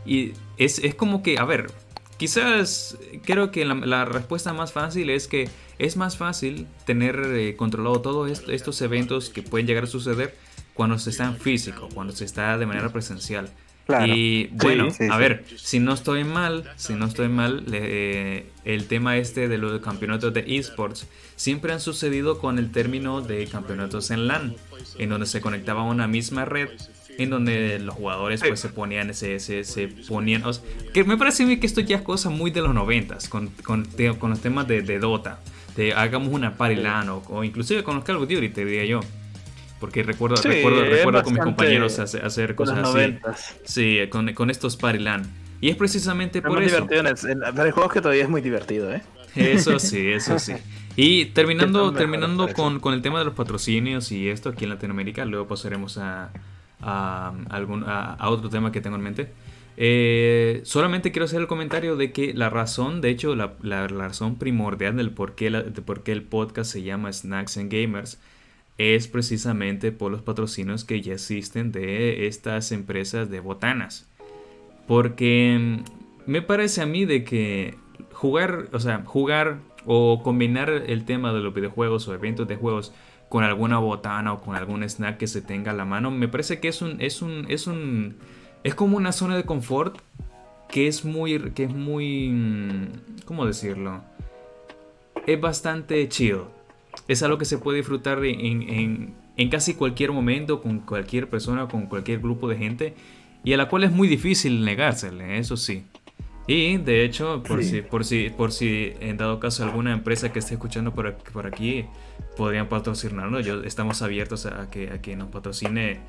Y es, es, como que, a ver, quizás creo que la respuesta más fácil es que es más fácil tener eh, controlado todos estos eventos que pueden llegar a suceder cuando se está en físico, cuando se está de manera presencial. Y bueno, a ver, si no estoy mal, si no estoy mal, el tema este de los campeonatos de esports siempre han sucedido con el término de campeonatos en LAN, en donde se conectaba a una misma red en donde los jugadores pues se ponían se, se, ponían que me parece a mí que esto ya es cosa muy de los noventas con, con, con los temas de, de, Dota de hagamos una party LAN o, inclusive con los Call of Duty te diría yo porque recuerdo, recuerdo, recuerdo con mis compañeros hacer, cosas así. Sí, con, con estos Party Y es precisamente por eso. Divertido juegos que todavía es muy divertido, ¿eh? Eso sí, eso sí. Y terminando, terminando con, con, el tema de los patrocinios y esto aquí en Latinoamérica, luego pasaremos a, a, algún, a, otro tema que tengo en mente. Eh, solamente quiero hacer el comentario de que la razón, de hecho, la, la, razón primordial del por qué, de por qué el podcast se llama Snacks and Gamers es precisamente por los patrocinios que ya existen de estas empresas de botanas. Porque mm, me parece a mí de que jugar, o sea, jugar o combinar el tema de los videojuegos o eventos de juegos con alguna botana o con algún snack que se tenga a la mano, me parece que es un es un es un es como una zona de confort que es muy que es muy mm, ¿cómo decirlo? Es bastante chido es algo que se puede disfrutar en, casi cualquier momento, con cualquier persona, con cualquier grupo de gente, y a la cual es muy difícil negársele, eso sí. Y de hecho, por, si, por, si, por si en dado caso alguna empresa que esté escuchando por, por aquí podrían patrocinarnos, yo, estamos abiertos a que, a que nos patrocine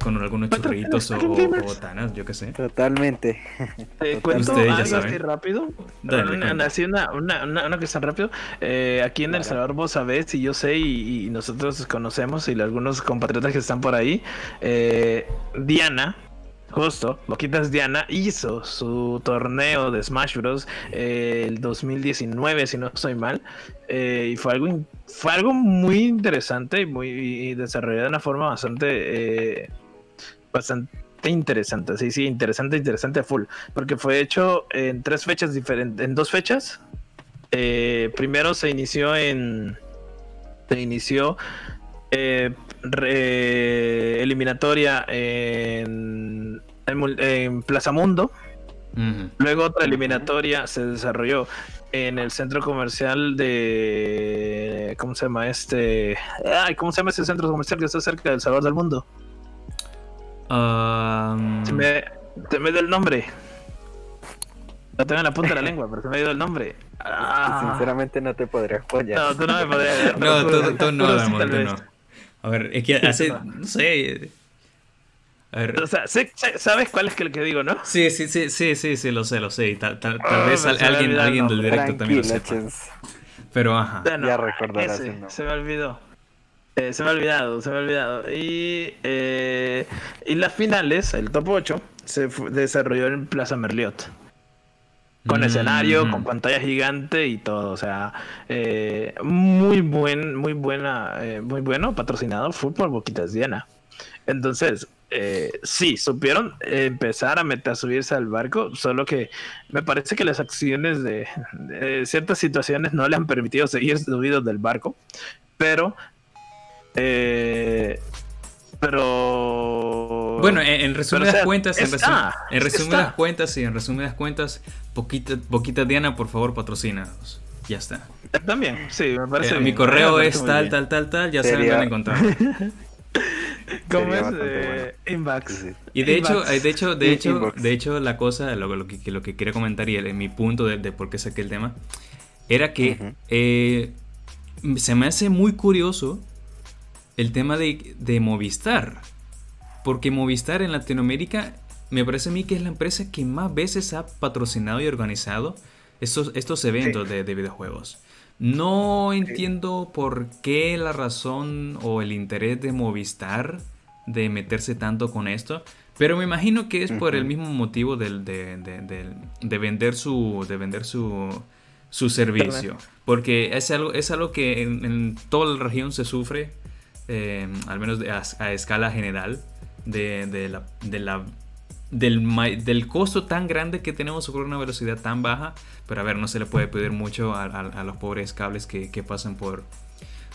con algunos churritos o, botanas, yo qué sé. Totalmente. Te cuento algo así rápido. Así una, una, una, que está rápido. Eh, aquí en El Salvador vos sabés y yo sé y, nosotros conocemos y algunos compatriotas que están por ahí. Eh, Diana, Justo, Boquitas Diana hizo su torneo de Smash Bros. Eh, el 2019, si no estoy mal. y fue algo, fue algo muy interesante y muy desarrollado de una forma bastante bastante interesante. Sí, sí, interesante, interesante full. Porque fue hecho en tres fechas diferentes, en dos fechas. Eh, primero se inició en. Se inició. Eh, eliminatoria en, en, Plaza Mundo. Luego otra eliminatoria se desarrolló en el centro comercial de. ¿Cómo se llama este? Ay, ¿Cómo se llama ese centro comercial que está cerca del Salvador del Mundo? Se me, se me dio el nombre. No tengo en la punta de la lengua, pero se me dio el nombre. Ah. Sinceramente no te podría apoyar. No, tú no me podrías. no, tú, tú, no, amor, tú no. A ver, es que hace, no sé. A ver. O sea, ¿sabes cuál es el que digo, no? Sí, sí, sí, sí, sí, sí, lo sé, lo sé. tal, tal, tal vez alguien, alguien del directo también lo sepa. Pero ajá. ya recordarás. Se me olvidó. Eh, se me ha olvidado, se me ha olvidado. Y, eh, y las finales, el top 8, se desarrolló en Plaza Merliot. Con escenario, mm. con pantalla gigante y todo. O sea, eh, muy buen, muy buena, muy bueno, patrocinado fútbol Boquitas Diana. Entonces, sí, supieron empezar a meter, a subirse al barco, solo que me parece que las acciones de, de, ciertas situaciones no le han permitido seguir subidos del barco, pero eh, pero. Bueno, en, resumidas cuentas, en, resumidas cuentas, sí, en resumidas cuentas, poquita, poquita Diana, por favor, patrocínanos. Ya está. También, sí, me parece. Eh, mi correo es tal, tal, tal, tal, ya saben dónde encontrar. ¿Cómo es? Eh, inbox. Y de hecho, eh, de hecho, de hecho, de hecho, la cosa, lo, lo, que, lo que quería comentar y el, mi punto de, de, por qué saqué el tema, era que eh, se me hace muy curioso el tema de, Movistar. Porque Movistar en Latinoamérica me parece a mí que es la empresa que más veces ha patrocinado y organizado estos, estos eventos de, videojuegos. No entiendo por qué la razón o el interés de Movistar de meterse tanto con esto, pero me imagino que es por el mismo motivo de, vender su, de vender su, su servicio. Porque es algo, es algo que en, en, toda la región se sufre Em, al menos a, escala general, de, la, del, del, costo tan grande que tenemos sobre una velocidad tan baja. Pero a ver, no se le puede pedir mucho a, los pobres cables que, pasan por,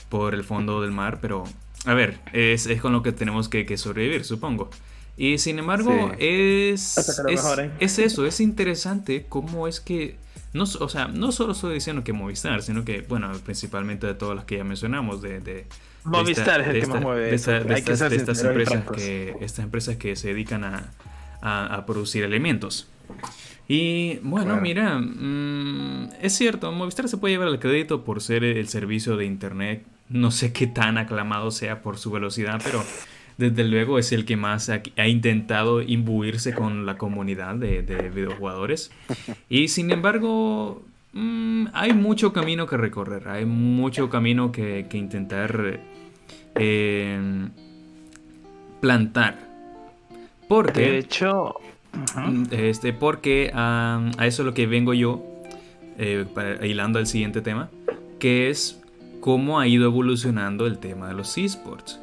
por el fondo del mar. Pero a ver, es, con lo que tenemos que, sobrevivir, supongo. Y sin embargo, es, que lo es, mejoren. es eso, es interesante cómo es que, no, o sea, no solo estoy diciendo que Movistar, sino que, bueno, principalmente de todas las que ya mencionamos, de... de Movistar es el que más mueve esta- hay que estas, empresas que estas empresas que se dedican a, a- a producir alimentos. Y bueno, Claro. mira, mm, es cierto, Movistar se puede llevar el crédito por ser el servicio de internet. No sé qué tan aclamado sea por su velocidad, pero desde luego es el que más ha, ha intentado imbuirse con la comunidad de, de videojugadores. Y sin embargo, mm, hay mucho camino que recorrer, hay mucho camino que, que intentar eh, plantar. Porque... De hecho, ujú. Este, porque a eso es lo que vengo yo, eh, para- hilando al siguiente tema, que es cómo ha ido evolucionando el tema de los esports.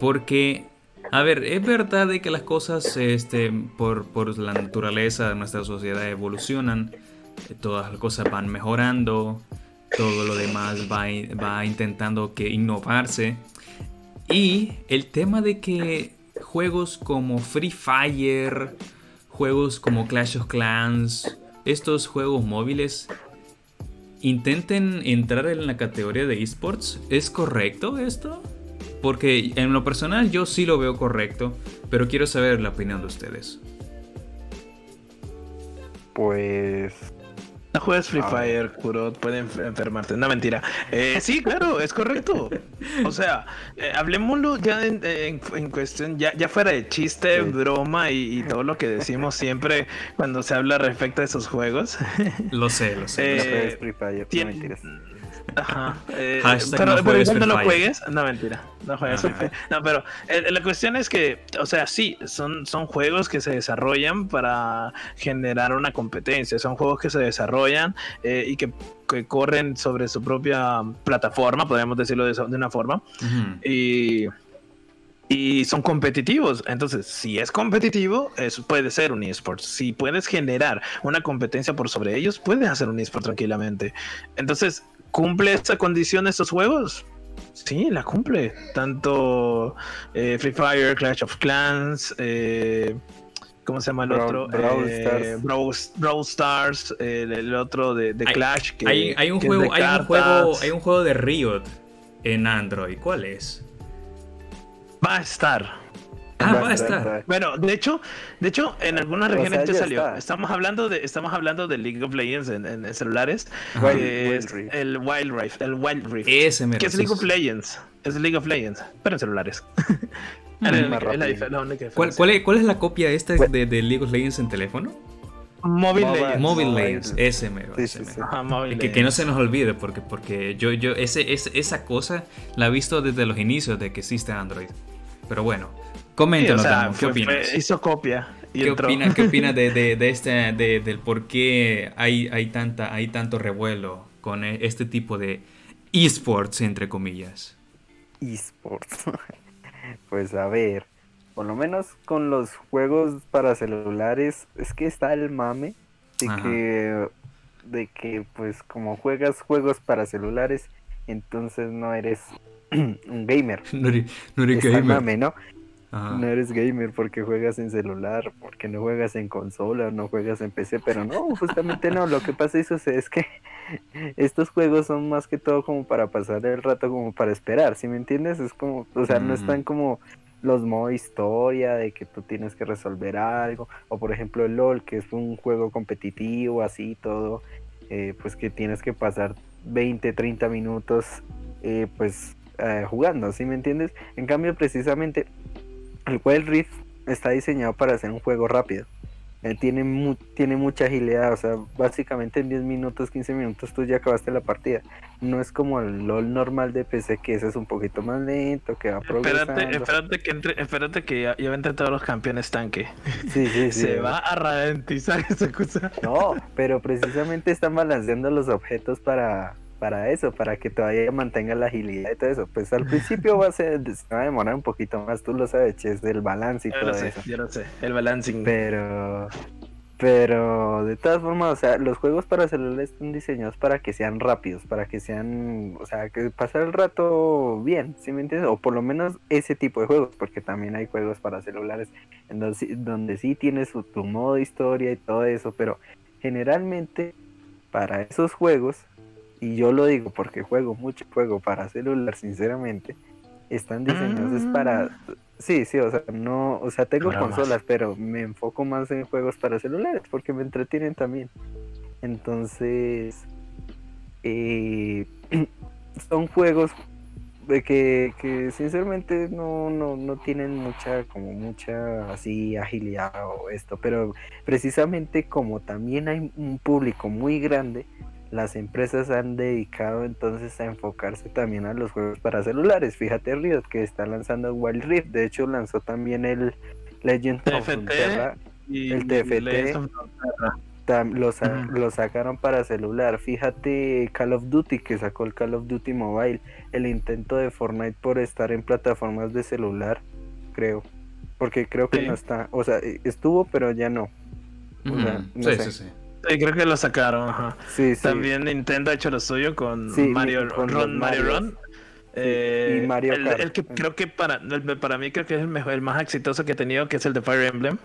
Porque, a ver, es verdad de que las cosas este, por, por la naturaleza de nuestra sociedad evolucionan, eh, todas las cosas van mejorando, todo lo demás va, va intentando que innovarse. Y el tema de que juegos como Free Fire, juegos como Clash of Clans, estos juegos móviles intenten entrar en la categoría de esports, ¿es correcto esto? Porque en lo personal yo sí lo veo correcto, pero quiero saber la opinión de ustedes. Pues No juegues Free A Fire, Kuro, puede enf- enfermarte. No, mentira. Eh, sí, claro, es correcto. O sea, eh, hablemoslo ya en, en- en cuestión, ya, ya fuera de chiste, Sí. broma y, y todo lo que decimos siempre cuando se habla respecto a esos juegos. Lo sé, lo sé. Eh, no juegues Free Fire, no mentiras. Ajá. eh, pero, no pero igual no lo juegues. No, mentira. No juegues Ajá. Fire. No, pero eh, la cuestión es que, o sea, sí, son, son juegos que se desarrollan para generar una competencia. Son juegos que se desarrollan eh, y que, que corren sobre su propia plataforma, podríamos decirlo de, esa- de una forma. Y, y son competitivos. Entonces, si es competitivo, eso puede ser un eSport. Si puedes generar una competencia por sobre ellos, puedes hacer un eSport tranquilamente. Entonces, ¿cumple esta condición estos juegos? Sí, la cumple. Tanto eh, Free Fire, Clash of Clans, eh, ¿cómo se llama el otro? Brawl Eh, Stars. Brawl, Brawl Stars, el, el otro de, de Hay- Clash. Que, hay, hay un que es de juego, hay un juego, hay un juego de Riot en Android. ¿Cuál es? Va a estar. Ah, Va a estar, Bueno, de hecho, de hecho, en algunas O regiones sea, ya ya salió. está. Estamos hablando de, estamos hablando de League of Legends en, en- en celulares. Wild- Wild el Wild Rift, el Wild Rift. Ese que es League of. Legends, es League of Legends, pero en celulares. Mm. La, única ¿Cuál, diferencia. cuál es, cuál es la copia esta Bueno. de, de League of Legends en teléfono? Mobile Mobile. Legends. Mobile. Legends, ese mero. Sí, ese sí, mero. sí. Ajá, Mobile Que, que no se nos olvide, porque, porque yo, yo ese, ese- esa cosa la he visto desde los inicios de que existe Android. Pero bueno, Sí, coméntanos, o sea, Damo, ¿qué fue- opinas? fue- hizo copia y ¿Qué entró. opinas, ¿Qué opinas de, de, de este, de- del por qué hay, hay, tanta, hay tanto revuelo con e- este tipo de esports, entre comillas? esports. pues a ver, por lo menos con los juegos para celulares, es que está el mame de Ajá. que, de que pues como juegas juegos para celulares, entonces no eres un gamer. No eres, no eres Está el gamer. mame, ¿no? Ajá. No eres gamer porque juegas en celular, porque no juegas en consola, no juegas en PC, pero no, justamente no. Lo que pasa sucede es que estos juegos son más que todo como para pasar el rato, como para esperar, ¿sí me entiendes? Es como, o sea, no están como los modo historia de que tú tienes que resolver algo, o por ejemplo el LOL, que es un juego competitivo, así todo, eh, pues que tienes que pasar 20, 30 minutos, eh, pues eh, jugando, ¿sí me entiendes? En cambio, precisamente el Wild Rift está diseñado para hacer un juego rápido. Eh, tiene, mu- tiene mucha agilidad, o sea, básicamente en 10 minutos, 15 minutos tú ya acabaste la partida. No es como el LOL normal de PC, que ese es un poquito más lento, que va progresando. Espérate, espérate que entre, espérate que ya, ya entren todos los campeones tanque. Sí, sí, sí. Se va a ralentizar esa cosa. No, pero precisamente están balanceando los objetos para, para eso, para que todavía mantenga la agilidad y todo eso. Pues al principio va a ser, se va a demorar un poquito más, tú lo sabes, Ches, del balance y Yo todo lo sé, eso. yo lo sé. El balancing. Pero, Pero de todas formas, o sea, los juegos para celulares están diseñados para que sean rápidos, para que sean, o sea, que pasar el rato bien, ¿sí me entiendes? O por lo menos ese tipo de juegos, porque también hay juegos para celulares en donde, donde sí tienes su, tu modo de historia y todo eso, pero generalmente para esos juegos, y yo lo digo porque juego mucho juego para celular, sinceramente, están diseñados para Ah. Sí, sí, o sea, no, o sea, tengo Ahora más. consolas, pero me enfoco más en juegos para celulares porque me entretienen también. Entonces, eh, son juegos de que, que sinceramente no, no, no tienen mucha, como mucha así agilidad o esto, pero precisamente como también hay un público muy grande, las empresas han dedicado entonces a enfocarse también a los juegos para celulares. Fíjate Riot que está lanzando Wild Rift, de hecho lanzó también el Legend of. Runeterra, Y El TFT. Of lo, sa- Ujú. lo sacaron para celular. Fíjate Call of Duty que sacó el Call of Duty Mobile, el intento de Fortnite por estar en plataformas de celular, creo. Porque creo que Sí. no está, o sea, eh, estuvo pero ya no. O sea, no sí, sé. sí, sí. Sí, creo que lo sacaron. ajá. Sí, sí. También Nintendo ha hecho lo suyo con Sí, Mario con Run. Mario Marios. Run. Eh, y Mario el, Kart. el que creo que para, el- para mí creo que es el mejor, el más exitoso que he tenido, que es el de Fire Emblem,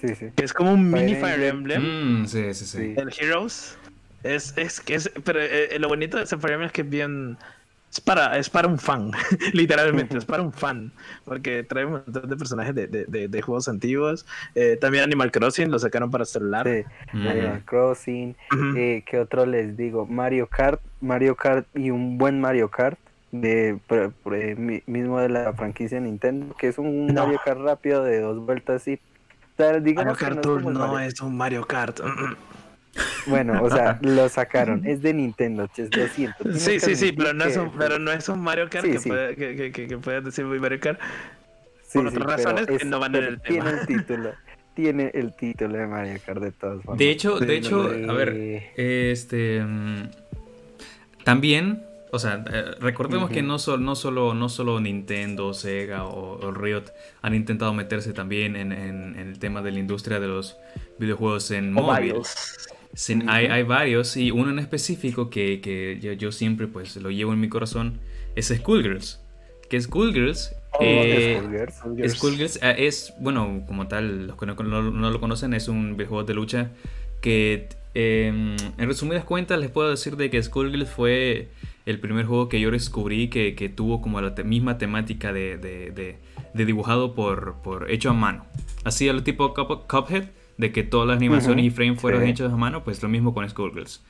Sí, sí. que es como un Fire mini Fire Emblem. Emblem, Mm, sí, sí, sí. Sí. el Heroes. Es, es que es, pero eh, lo bonito de ese Fire Emblem es que es bien, es para, es para un fan, literalmente, es para un fan, porque trae un montón de personajes de, de, de- de juegos antiguos. Eh, también Animal Crossing lo sacaron para celular. sí. Mm. Animal Crossing, eh, ¿qué otro les digo? Mario Kart, Mario Kart y un buen Mario Kart de pre- pre- mi- mismo de la franquicia Nintendo, que es un No. Mario Kart rápido de dos vueltas y o sea, Mario no Kart es Tour no Mario- es un Mario Kart. Bueno, o sea, lo sacaron, es de Nintendo, ches, lo siento. tienes Sí, sí, sí, pero no, es que- un, pero no es un Mario Kart Sí, que, sí. Puede, que, que, que, que puedas decir muy Mario Kart. Sí, por sí, otras razones que no van en el tiene tema. el título, tiene el título de Mario Kart de todas formas. De hecho, Sí, de hecho, a ver, este también, o sea, eh, recordemos que no, sol- no solo no solo Nintendo, Sega o, o Riot han intentado meterse también en, en- en el tema de la industria de los videojuegos en móvil. Sin- hay, hay varios y uno en específico que, que yo, yo siempre pues lo llevo en mi corazón es Schoolgirls. Que Schoolgirls Oh, eh. Skullgirls. Skullgirls eh, es, bueno, como tal, los que no, no- no lo conocen, es un videojuego de lucha que, eh, en resumidas cuentas, les puedo decir de que Skullgirls fue el primer juego que yo descubrí que, que tuvo como la te- misma temática de, de- de- de dibujado por, por hecho a mano. Así a lo tipo Cup- Cuphead, de que todas las animaciones Ujú, y frames fueron sí. hechos a mano, pues lo mismo con Skullgirls.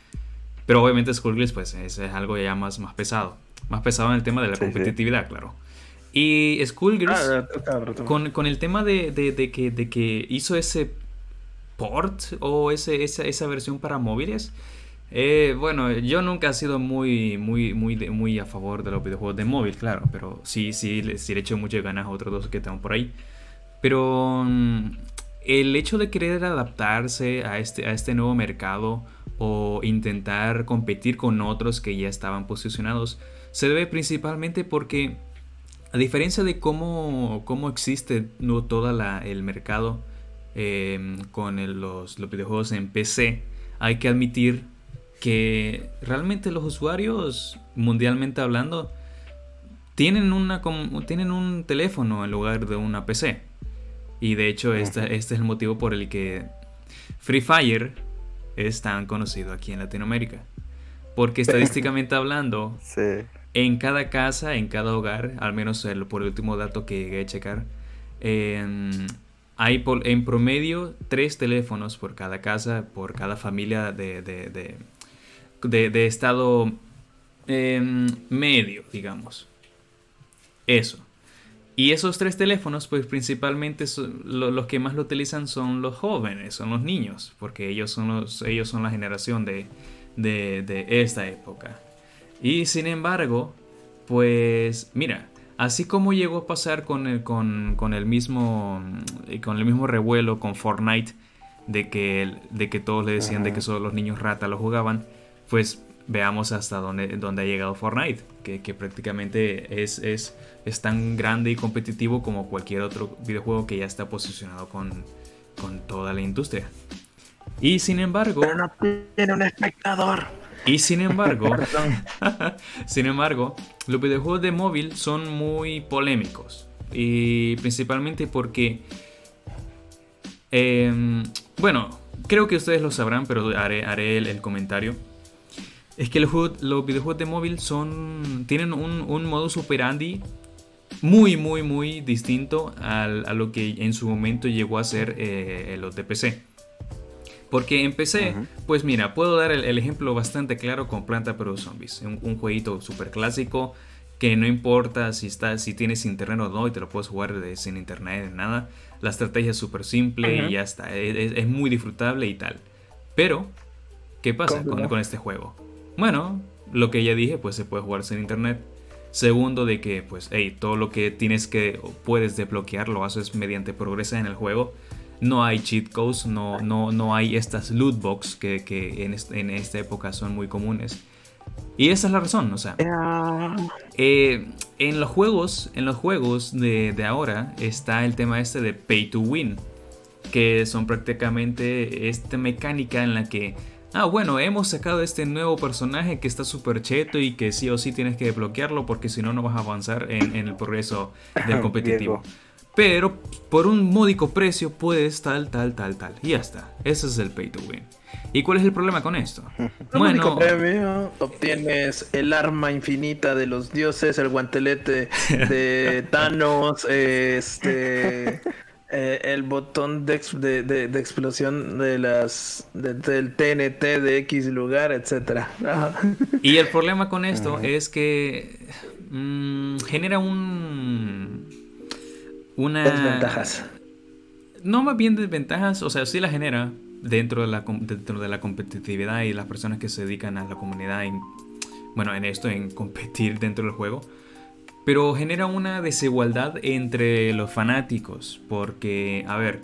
Pero obviamente Skullgirls pues es, es algo ya más, más pesado. Más pesado en el tema de la Sí, sí. competitividad, claro. Y Skullgirls... Ah, retoma, retoma. Con, con el tema de, de- de que, de que hizo ese port o ese, esa, esa versión para móviles, eh, bueno, yo nunca he sido muy, muy, muy, muy a favor de los videojuegos de móvil, claro, pero sí, sí, sí le echo muchas ganas a otros dos que están por ahí. Pero mm, el hecho de querer adaptarse a este, a este nuevo mercado o intentar competir con otros que ya estaban posicionados se debe principalmente porque a diferencia de cómo, cómo existe no, todo el mercado eh, con los, los videojuegos en PC, hay que admitir que realmente los usuarios, mundialmente hablando, tienen, una, tienen un teléfono en lugar de una PC. Y de hecho, este, este es el motivo por el que Free Fire es tan conocido aquí en Latinoamérica. Porque estadísticamente hablando, Sí. en cada casa, en cada hogar, al menos el- por el último dato que llegué a checar, em, hay por- en promedio tres teléfonos por cada casa, por cada familia de, de- de- de- de estado em, medio, digamos. Eso. Y esos tres teléfonos, pues principalmente son- lo- los que más lo utilizan son los jóvenes, son los niños, porque ellos son, los, ellos son la generación de, de- de esta época. Y sin embargo, pues mira, así como llegó a pasar con el, con, con el mismo mm, con el mismo revuelo con Fortnite de que, de que todos le decían de que solo los niños rata lo jugaban, pues veamos hasta dónde, dónde ha llegado Fortnite, que, que prácticamente es, es, es tan grande y competitivo como cualquier otro videojuego que ya está posicionado con, con toda la industria. Y sin embargo... Pero no tiene un espectador. Y sin embargo, sin embargo, los videojuegos de móvil son muy polémicos. Y principalmente porque, em, bueno, creo que ustedes lo sabrán, pero haré, haré el, comentario. Es que los, los, videojuegos de móvil son, tienen un, un modus operandi muy, muy, muy distinto a lo que en su momento llegó a ser eh, los de PC. Porque en PC, pues mira, puedo dar el, ejemplo bastante claro con Planta Pero Zombies. Un, un jueguito súper clásico que no importa si, está, si tienes internet o no y te lo puedes jugar sin internet, nada. La estrategia es súper simple y ya está. Es, muy disfrutable y tal. Pero, ¿qué pasa con, con, este juego? Bueno, lo que ya dije, pues se puede jugar sin internet. Segundo, de que, pues, hey, todo lo que tienes que, puedes desbloquear, lo haces mediante progresa en el juego no hay cheat codes, no, no, no hay estas loot box que, que en, en, esta época son muy comunes. Y esa es la razón, o sea. Eh, en los juegos, en los juegos de, de, ahora está el tema este de pay to win. Que son prácticamente esta mecánica en la que. Ah, bueno, hemos sacado este nuevo personaje que está súper cheto y que sí o sí tienes que desbloquearlo porque si no, no vas a avanzar en, en el progreso del competitivo. Pero por un módico precio puedes tal, tal, tal, tal. Y ya está. Ese es el pay to win. ¿Y cuál es el problema con esto? bueno, premio obtienes el arma infinita de los dioses, el guantelete de Thanos, este eh, el botón de, explosión de las del TNT de X lugar, etcétera. y el problema con esto es que mm, genera un una... Desventajas. No más bien desventajas, o sea, sí la genera dentro de la, dentro de la competitividad y las personas que se dedican a la comunidad, en, bueno, en esto, en competir dentro del juego. Pero genera una desigualdad entre los fanáticos, porque, a ver,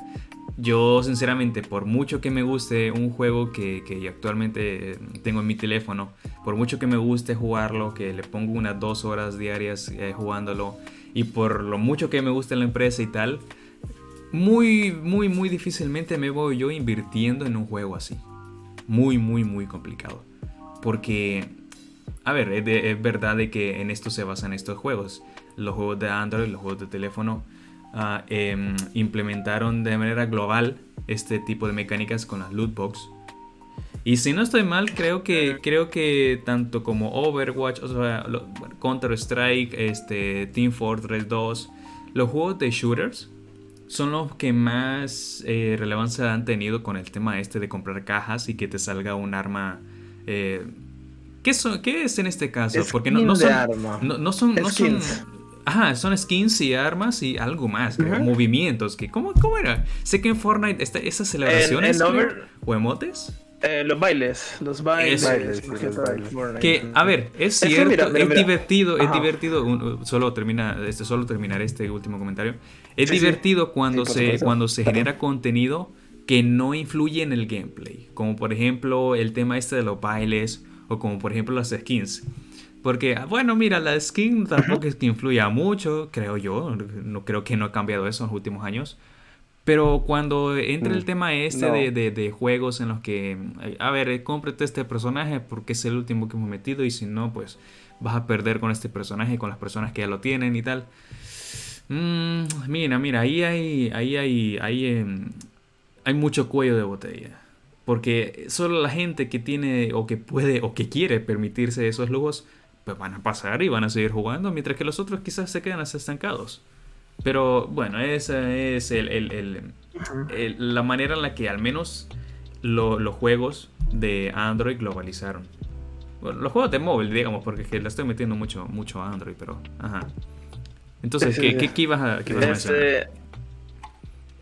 yo sinceramente, por mucho que me guste un juego que, actualmente tengo en mi teléfono, por mucho que me guste jugarlo, que le pongo unas dos horas diarias eh, jugándolo, y por lo mucho que me gusta la empresa y tal, muy, muy, muy difícilmente me voy yo invirtiendo en un juego así. Muy, muy, muy complicado. Porque, a ver, es, verdad de que en esto se basan estos juegos. Los juegos de Android, los juegos de teléfono, ah, em, implementaron de manera global este tipo de mecánicas con las loot box y si no estoy mal, creo que, creo que tanto como Overwatch, o sea, Counter-Strike, este, Team Fortress 2, los juegos de shooters son los que más eh, relevancia han tenido con el tema este de comprar cajas y que te salga un arma. Eh, ¿qué, ¿Qué es en este caso? Porque no, son, no, son. No son Ajá, son skins y armas y algo más, movimientos. Que, ¿cómo, ¿Cómo era? Sé que en Fortnite esta, esas celebraciones o emotes eh, los bailes, los bailes. que, a ver, es cierto, es divertido, es divertido, solo termina, este, solo terminar este último comentario. Es divertido cuando se, cuando se genera contenido que no influye en el gameplay. Como por ejemplo el tema este de los bailes, o como por ejemplo las skins. Porque, ah, bueno, mira, la skin tampoco es que influya mucho, creo yo. No creo que no ha cambiado eso en los últimos años. Pero cuando entra el mm, tema este de, juegos en los que, a ver, cómprate este personaje porque es el último que hemos metido y si no, pues vas a perder con este personaje, con las personas que ya lo tienen y tal. Mm, mira, mira, ahí hay, ahí hay, ahí em, hay mucho cuello de botella. Porque solo la gente que tiene o que puede o que quiere permitirse esos lujos, pues van a pasar y van a seguir jugando, mientras que los otros quizás se quedan estancados. Pero bueno, esa es el, la manera en la que al menos los juegos de Android globalizaron. Bueno, los juegos de móvil, digamos, porque es que le estoy metiendo mucho, mucho a Android, pero... Ajá. Entonces, ¿qué, qué, ibas a, qué este,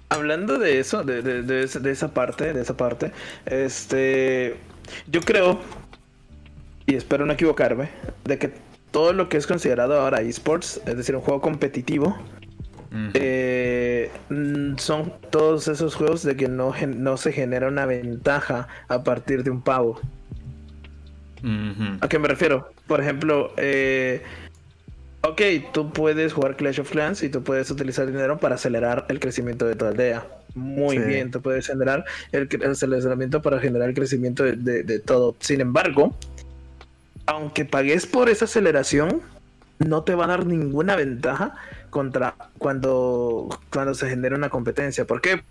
Hablando de eso, de, de, de, esa parte, de esa parte, este... Yo creo, y espero no equivocarme, de que todo lo que es considerado ahora esports, es decir, un juego competitivo, eh, mm, son todos esos juegos de que no, no se genera una ventaja a partir de un pavo. ¿A qué me refiero? Por ejemplo, eh, Ok, tú puedes jugar Clash of Clans y tú puedes utilizar dinero para acelerar el crecimiento de tu aldea. Muy Sí. bien, tú puedes acelerar el, aceleramiento para generar el crecimiento de, de- de todo. Sin embargo, aunque pagues por esa aceleración, no te va a dar ninguna ventaja contra cuando, cuando se genera una competencia. ¿Por qué?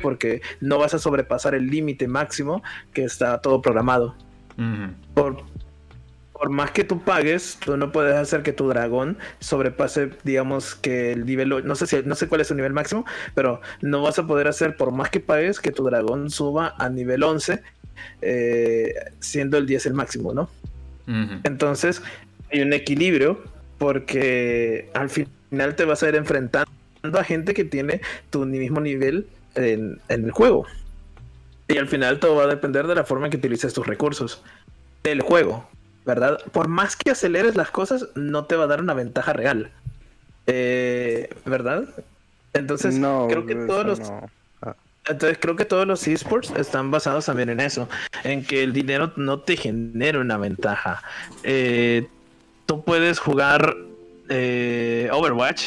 Porque no vas a sobrepasar el límite máximo que está todo programado por, por más que tú pagues, tú no puedes hacer que tu dragón sobrepase, digamos, que el nivel, no sé si, no sé cuál es su nivel máximo, pero no vas a poder hacer, por más que pagues, que tu dragón suba a nivel 11, eh, siendo el 10 el máximo, ¿no? Entonces, hay un equilibrio porque al final te vas a ir enfrentando a gente que tiene tu mismo nivel en, en el juego. Y al final todo va a depender de la forma en que utilices tus recursos del juego, ¿verdad? Por más que aceleres las cosas, no te va a dar una ventaja real. Eh, ¿Verdad? Entonces, no, creo que todos los, no. Ah, entonces creo que todos los esports están basados también en eso, en que el dinero no te genera una ventaja. Eh, tú puedes jugar eh, Overwatch,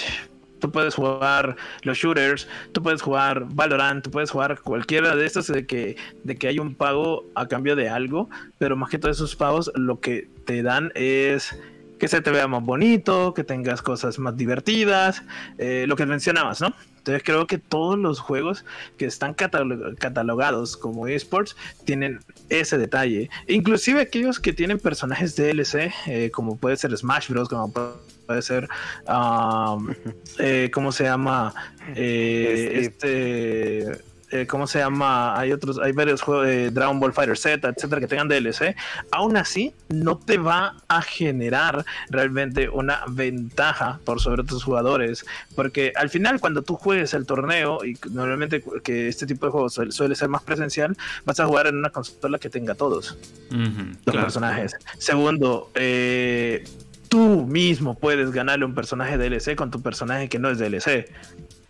tú puedes jugar los shooters, tú puedes jugar Valorant, tú puedes jugar cualquiera de estos de que, de que hay un pago a cambio de algo, pero más que todos esos pagos lo que te dan es que se te vea más bonito, que tengas cosas más divertidas, eh, lo que mencionabas, ¿no? Entonces creo que todos los juegos que están catalo- catalogados como esports tienen ese detalle. Inclusive aquellos que tienen personajes DLC, eh, como puede ser Smash Bros, como pu- puede ser, um, eh, ¿cómo se llama? Eh, este, eh, ¿cómo se llama? Hay otros, hay varios juegos de Dragon Ball Fighter Z, etcétera, que tengan DLC. Aún así, no te va a generar realmente una ventaja por sobre otros jugadores. Porque al final, cuando tú juegues el torneo, y normalmente que este tipo de juegos suele, suele ser más presencial, vas a jugar en una consola que tenga todos los claro. personajes. Segundo, eh, tú mismo puedes ganarle un personaje DLC con tu personaje que no es DLC.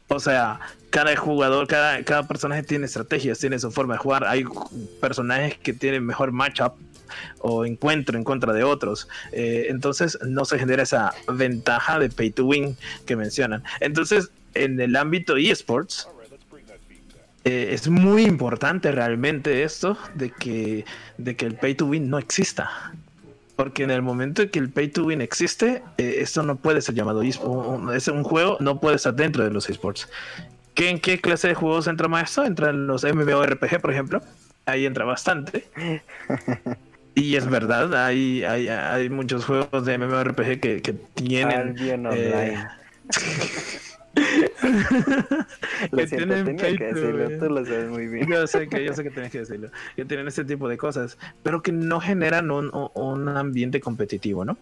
O sea, cada jugador, cada, cada personaje tiene estrategias, tiene su forma de jugar. Hay personajes que tienen mejor matchup o encuentro en contra de otros. Eh, entonces no se genera esa ventaja de pay to win que mencionan. Entonces, en el ámbito esports, eh, es muy importante realmente esto de que, de que el pay to win no exista. Porque en el momento en que el pay to win existe, eh, esto no puede ser llamado esports. Es un juego, no puede estar dentro de los esports. ¿Qué, ¿En qué clase de juegos entra más esto? Entra en los MMORPG, por ejemplo. Ahí entra bastante. Y es verdad, hay, hay, hay muchos juegos de MMORPG que, que tienen. Eh. Lo que siento, tienen tenía que decirlo, tú lo sabes muy bien. Yo sé que, yo sé que tienes que decirlo. Que tienen este tipo de cosas, pero que no generan un, un- ambiente competitivo, ¿no?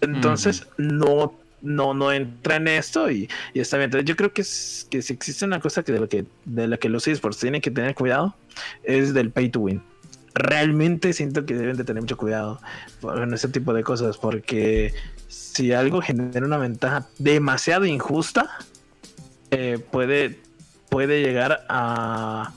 Entonces, no, no, no entra en esto y, y está bien. Entonces, yo creo que, es- que si existe una cosa que de, la que de la que los esports tienen que tener cuidado, es del pay to win. Realmente siento que deben de tener mucho cuidado con ese tipo de cosas, porque si algo genera una ventaja demasiado injusta, eh, puede, puede llegar a,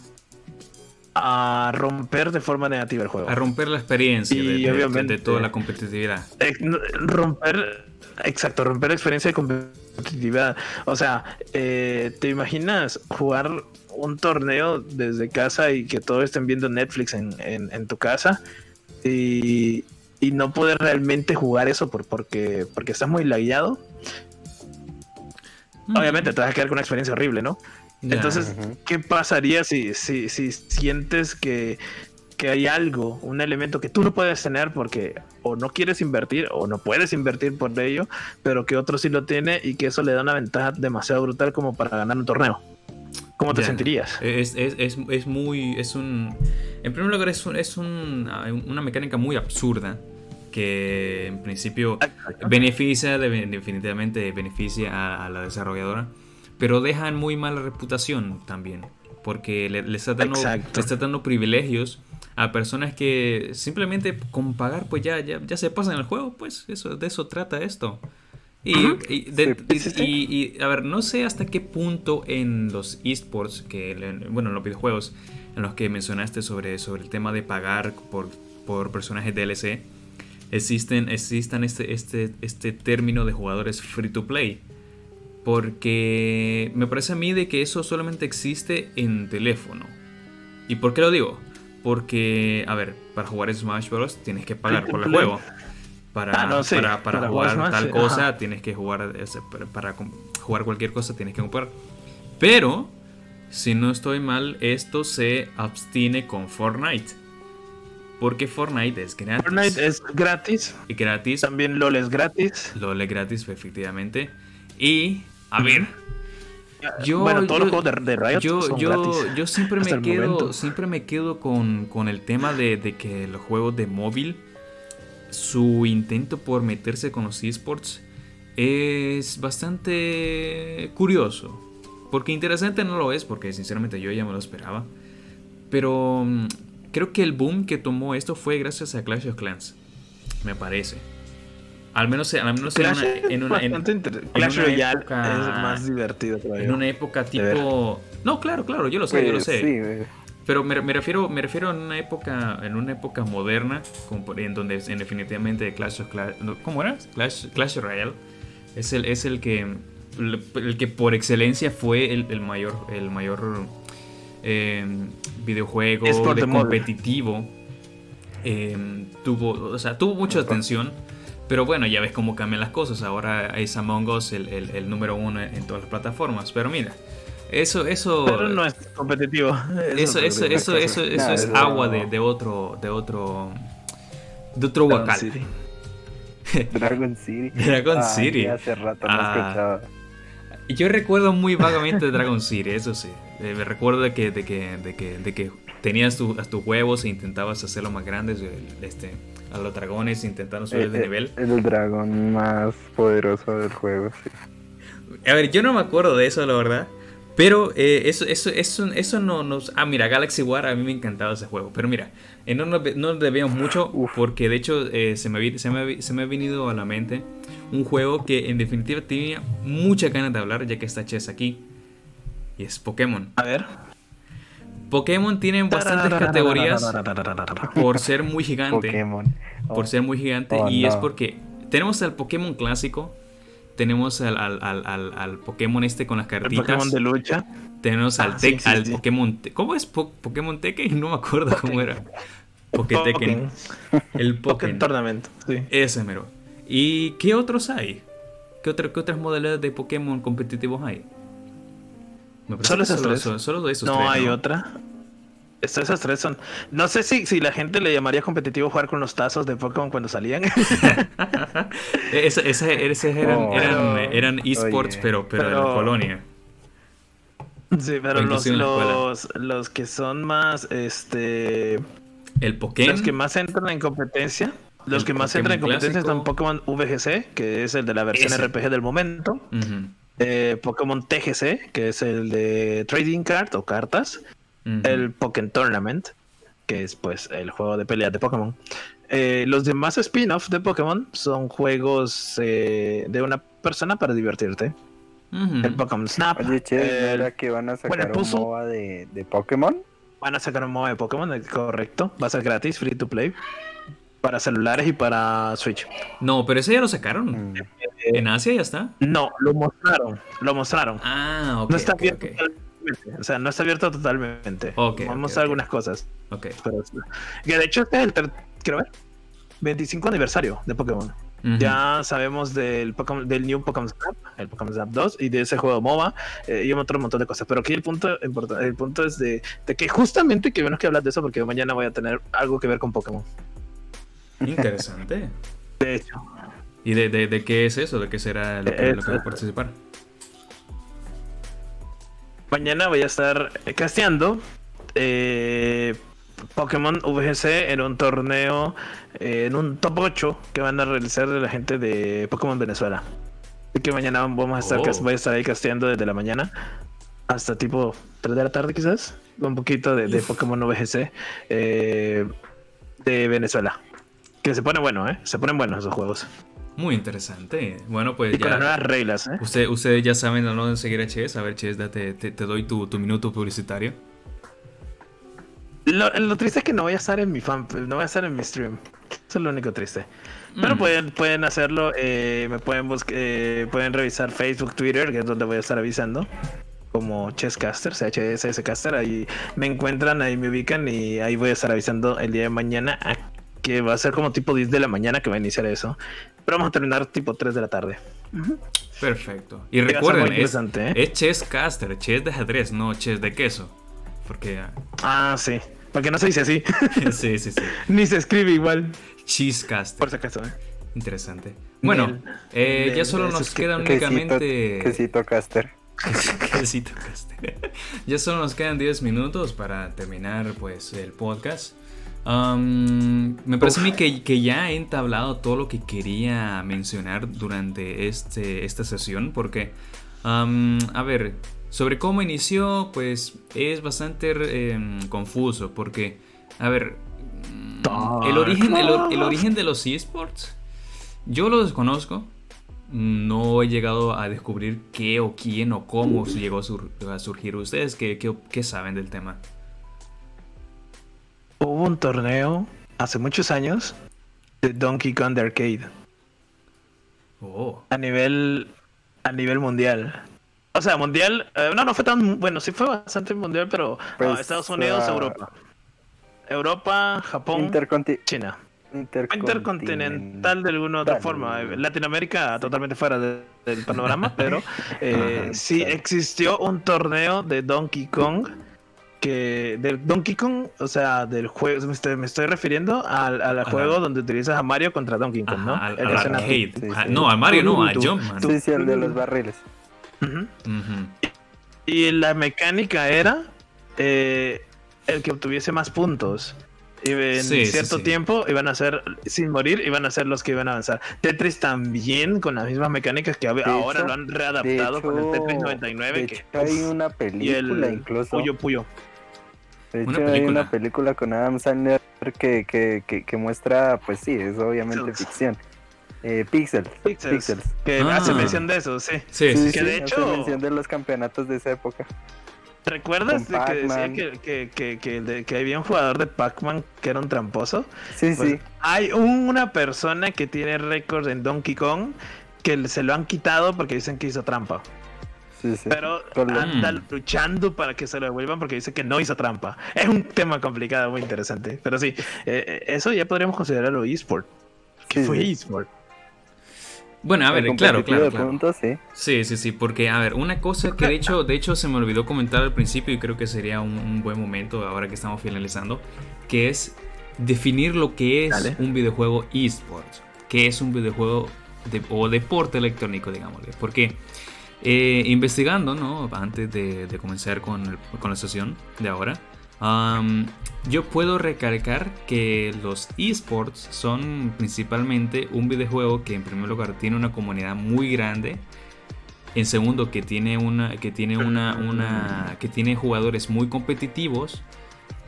a romper de forma negativa el juego. A romper la experiencia Y de, obviamente- de toda la competitividad. Eh, romper, exacto, romper la experiencia de competitividad. O sea, eh, ¿te imaginas jugar un torneo desde casa y que todos estén viendo Netflix en, en- en tu casa y, y no poder realmente jugar eso por, porque, porque estás muy lagueado? Obviamente te vas a quedar con una experiencia horrible, ¿no? Entonces. ¿qué pasaría si, si, si sientes que, que hay algo, un elemento que tú no puedes tener porque o no quieres invertir o no puedes invertir por ello, pero que otro sí lo tiene y que eso le da una ventaja demasiado brutal como para ganar un torneo? ¿Cómo te sentirías? Es, es, es, es muy. Es un. En primer lugar, es, un- es un- una mecánica muy absurda. Que en principio beneficia, de- definitivamente beneficia a, a la desarrolladora. Pero dejan muy mala reputación también. Porque le, le está dando, le está dando privilegios a personas que simplemente con pagar, pues ya, ya, ya se pasan el juego. Pues eso, de eso trata esto. Y, y de- Sí, sí, sí. y- y, a ver, no sé hasta qué punto en los esports, que en- bueno, en los videojuegos, en los que mencionaste sobre, sobre el tema de pagar por, por personajes DLC, existen, existan este, este, este término de jugadores free to play. Porque me parece a mí de que eso solamente existe en teléfono. ¿Y por qué lo digo? Porque, a ver, para jugar Smash Bros. tienes que pagar por el juego. Para, Ah, no, sí. para, para Para jugar jugar Smash, tal cosa Ajá. tienes que jugar. para- jugar cualquier cosa tienes que comprar. Pero, si no estoy mal, esto se abstiene con Fortnite. Porque Fortnite es gratis. Fortnite es gratis. Y gratis. También LOL es gratis. LOL es gratis, efectivamente. Y, a ver, yo, bueno, todos yo- los juegos de, de Riot yo, son yo, gratis. yo siempre me quedo, momento. siempre me quedo con, con el tema de, de que los juegos de móvil, su intento por meterse con los esports es bastante curioso. Porque interesante no lo es, porque sinceramente yo ya me lo esperaba. Pero mm, creo que el boom que tomó esto fue gracias a Clash of Clans. Me parece. Al menos, al menos en una, en una- en- bastante inter- en Clash una Royale época- es más divertido todavía. en una época tipo. No, claro, claro, yo lo sé, yo lo Pues, sé. sí. Pero me, me refiero, me refiero en una época, en una época moderna, en donde en definitivamente Clash of Clash, ¿cómo era? Clash, Clash Royale es el, es el que, el, el que por excelencia fue el, el mayor, el mayor eh, videojuego de competitivo. Eh, tuvo, o sea, tuvo mucha atención. Pero bueno, ya ves cómo cambian las cosas. Ahora es Among Us el, el- el número uno en todas las plataformas. Pero mira, eso, eso. Pero no es competitivo. Eso, eso, es eso, eso, eso es agua de, de otro, de otro, de otro Dragon huacal. City. Dragon City. Dragon Ah, City. hace rato no Ah. escuchaba. Yo recuerdo muy vagamente de Dragon City, eso sí. Eh, me recuerdo de que, de que, de que, de que tenías tu- a tus huevos e intentabas hacerlos más grandes, este, a los dragones intentando subir de Eh, eh, nivel. El dragón más poderoso del juego, sí. A ver, yo no me acuerdo de eso, la verdad. Pero eh, eso, eso, eso, eso no nos... Ah, mira, Galaxy War, a mí me encantaba ese juego. Pero mira, eh, no nos no nos debíamos mucho porque de hecho eh, se, me, se, me, se me ha venido a la mente un juego que en definitiva tenía muchas ganas de hablar ya que está Chess aquí. Y es Pokémon. A ver. Pokémon tiene bastantes categorías por ser muy gigante Pokémon. por ser muy gigante Oh, y es porque tenemos al Pokémon clásico, tenemos al, al, al, al- al Pokémon este con las El cartitas, Pokémon de lucha. tenemos al, Ah, sí, Tek- sí, al sí. Pokémon, Te- ¿cómo es Po- Pokémon Tekken? No me acuerdo cómo era. Pokétekken, el Pokémon Pokémon, Tournament. Sí. ese mero. ¿Y qué otros hay? ¿Qué, otro- qué otras modalidades de Pokémon competitivos hay? Me Solo esas tres. Solo, solo de esos No tres, hay otra. Estas, esas tres son. No sé si, si la gente le llamaría competitivo jugar con los tazos de Pokémon cuando salían. Esa- ese eran, Oh. eran, Pero- eran esports, pero, pero, en pero- la colonia. sí, pero los, los, los que son más. Este. El Pokémon. Los que más entran en competencia. Los que más Pokémon entran en competencia clásico. están Pokémon VGC, que es el de la versión Ese. RPG del momento. Ujú, eh, Pokémon TGC, que es el de Trading Card o cartas. el Pokémon Tournament, que es pues el juego de peleas de Pokémon. Eh, los demás spin-off de Pokémon son juegos eh, de una persona para divertirte. El Pokémon Snap. Oye, che, ¿no el- que van a bueno, sacar puso- un MOBA de, de Pokémon? Van a sacar un modo de Pokémon, eh, correcto. Va a ser gratis, free to play. Para celulares y para Switch. No, pero ese ya lo sacaron. Mm. En Asia ya está. No, lo mostraron. Lo mostraron. Ah, ok. no está ok, abierto ok. totalmente. O sea, no está abierto totalmente. Ok, Vamos a algunas cosas. Ok. Pero, que de hecho este es el ter- quiero ver 25 aniversario de Pokémon. Ujú. Ya sabemos del Pokémon, del New Pokémon Snap, el Pokémon Snap 2 y de ese juego MOBA eh, y otro montón de cosas. Pero aquí el punto importante, el punto es de, de que justamente que menos que hablar de eso porque mañana voy a tener algo que ver con Pokémon. Interesante. De hecho, ¿Y de, de, de qué es eso? ¿De qué será lo que, lo que va a participar? mañana voy a estar casteando eh, Pokémon VGC en un torneo, eh, en un top 8 que van a realizar la gente de Pokémon Venezuela. Así que mañana vamos a estar, Oh. voy a estar ahí casteando desde la mañana hasta tipo 3 de la tarde quizás, un poquito de. Pokémon VGC eh, de Venezuela. Que se pone bueno, ¿eh? Se ponen buenos esos juegos. Muy interesante. Bueno, pues Y con las ya. nuevas reglas, ¿eh? Usted, ustedes ya saben a dónde seguir a Ches. A ver, Ches, date, te, te doy tu, tu minuto publicitario. Lo, lo triste es que no voy a estar en mi fan, no voy a estar en mi stream. Eso es lo único triste. Pero Mm. pueden, pueden hacerlo, eh, me pueden buscar, eh, pueden revisar Facebook, Twitter, que es donde voy a estar avisando. Como Chesscaster, CHSS Caster, ahí me encuentran, ahí me ubican y ahí voy a estar avisando el día de mañana, a- que va a ser como tipo 10 de la mañana que va a iniciar eso. Pero vamos a terminar tipo 3 de la tarde. Perfecto. Y recuerden, es, ¿eh? es chess caster, chess de ajedrez, no chess de queso. Porque. Ah, sí. Porque no se dice así. sí, sí, sí. Ni se escribe igual. Cheese caster. Por si acaso, ¿eh? Interesante. Bueno, eh, ya solo nos es que- quedan Quesito, únicamente. quesito caster. Quesito caster. ya solo nos quedan 10 minutos para terminar pues el podcast. Am, me parece a mí que, que ya he entablado todo lo que quería mencionar durante este, esta sesión porque, a ver, sobre cómo inició, pues es bastante em, confuso porque, a ver, mm, el origen, el, or- el origen de los esports, yo lo desconozco. No he llegado a descubrir qué o quién o cómo llegó a, sur- a surgir. ¿Ustedes qué, qué- qué saben del tema? Hubo un torneo hace muchos años de Donkey Kong de arcade Oh, a nivel a nivel mundial. O sea, mundial, eh, no, no fue tan bueno, sí fue bastante mundial, pero Pues, ah, Estados Unidos, ah, Europa. Europa, Japón, Interconti- China. intercontinental. Intercontinental de alguna otra forma. Latinoamérica totalmente fuera de- del panorama, pero eh, Ajá, sí claro. existió un torneo de Donkey Kong que del Donkey Kong, o sea, del juego, me estoy, me estoy refiriendo al, al Ajá. juego donde utilizas a Mario contra Donkey Kong, ¿no? ajá, al, arcade. Sí, sí. No, a Mario no, a Tú, tú, Jumpman. Sí, sí, el de los barriles. Y la mecánica era eh, el que obtuviese más puntos. Y en Sí, cierto sí. tiempo iban a ser, sin morir, iban a ser los que iban a avanzar. Tetris también con las mismas mecánicas que ahora hecho- lo han De readaptado con el Tetris 99. de que, hecho, hay una y película el incluso. Puyo Puyo. De hecho, Una hay una película con Adam Sandler que, que, que, que muestra, pues sí, es obviamente Pixels. ficción. Eh, Pixels. Pixels. Pixels. Que Ah. hace mención de eso, sí. Sí, sí, que sí. de hace hecho- mención de los campeonatos de esa época. ¿Recuerdas de que decía que, que, que, que, de- que había un jugador de Pac-Man que era un tramposo? Sí, Pues, sí. Hay una persona que tiene récord en Donkey Kong que se lo han quitado porque dicen que hizo trampa. Sí, sí. Pero anda Mm. luchando para que se lo devuelvan porque dice que no hizo trampa. Es un tema complicado, muy interesante. Pero sí, eh, eh, eso ya podríamos considerarlo eSport. ¿Qué Sí, fue sí. eSport? Bueno, a ver, claro, claro, claro. sí. Sí, sí, sí, porque, a ver, una cosa que de hecho, de hecho se me olvidó comentar al principio y creo que sería un, un buen momento ahora que estamos finalizando, que es definir lo que es Dale. un videojuego esports, que es un videojuego de- o deporte electrónico, digámosle, porque eh, investigando, ¿no? Antes de, comenzar con, con la sesión de ahora, yo puedo recalcar que los esports son principalmente un videojuego que en primer lugar tiene una comunidad muy grande. En segundo, que tiene una. que tiene una. una. que tiene jugadores muy competitivos.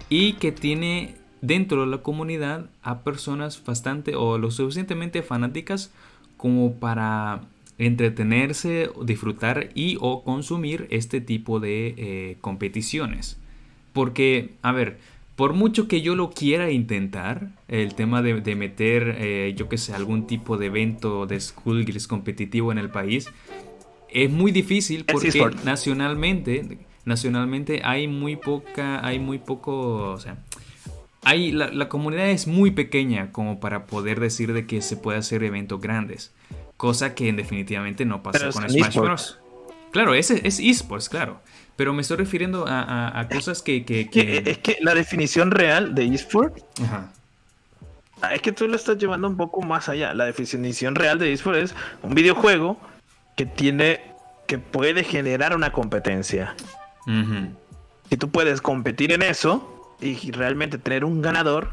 Y que tiene dentro de la comunidad a personas bastante o lo suficientemente fanáticas como para entretenerse, disfrutar y o consumir este tipo de eh, competiciones. Porque, a ver, por mucho que yo lo quiera intentar, el tema de, de meter, eh, yo que sé, algún tipo de evento de Skullgirls competitivo en el país, es muy difícil porque nacionalmente, nacionalmente hay muy poca, hay muy poco, o sea, hay, la, la comunidad es muy pequeña como para poder decir de que se puede hacer eventos grandes. Cosa que definitivamente no pasa Pero con es Smash eSports. Bros. Claro, ese es esports, claro. Pero me estoy refiriendo a, a- a cosas que... que, Que, que- Es que la definición real de eSport Ajá. ah, es que tú lo estás llevando un poco más allá. La definición real de eSport es un videojuego que tiene. que puede generar una competencia. Si tú puedes competir en eso y realmente tener un ganador,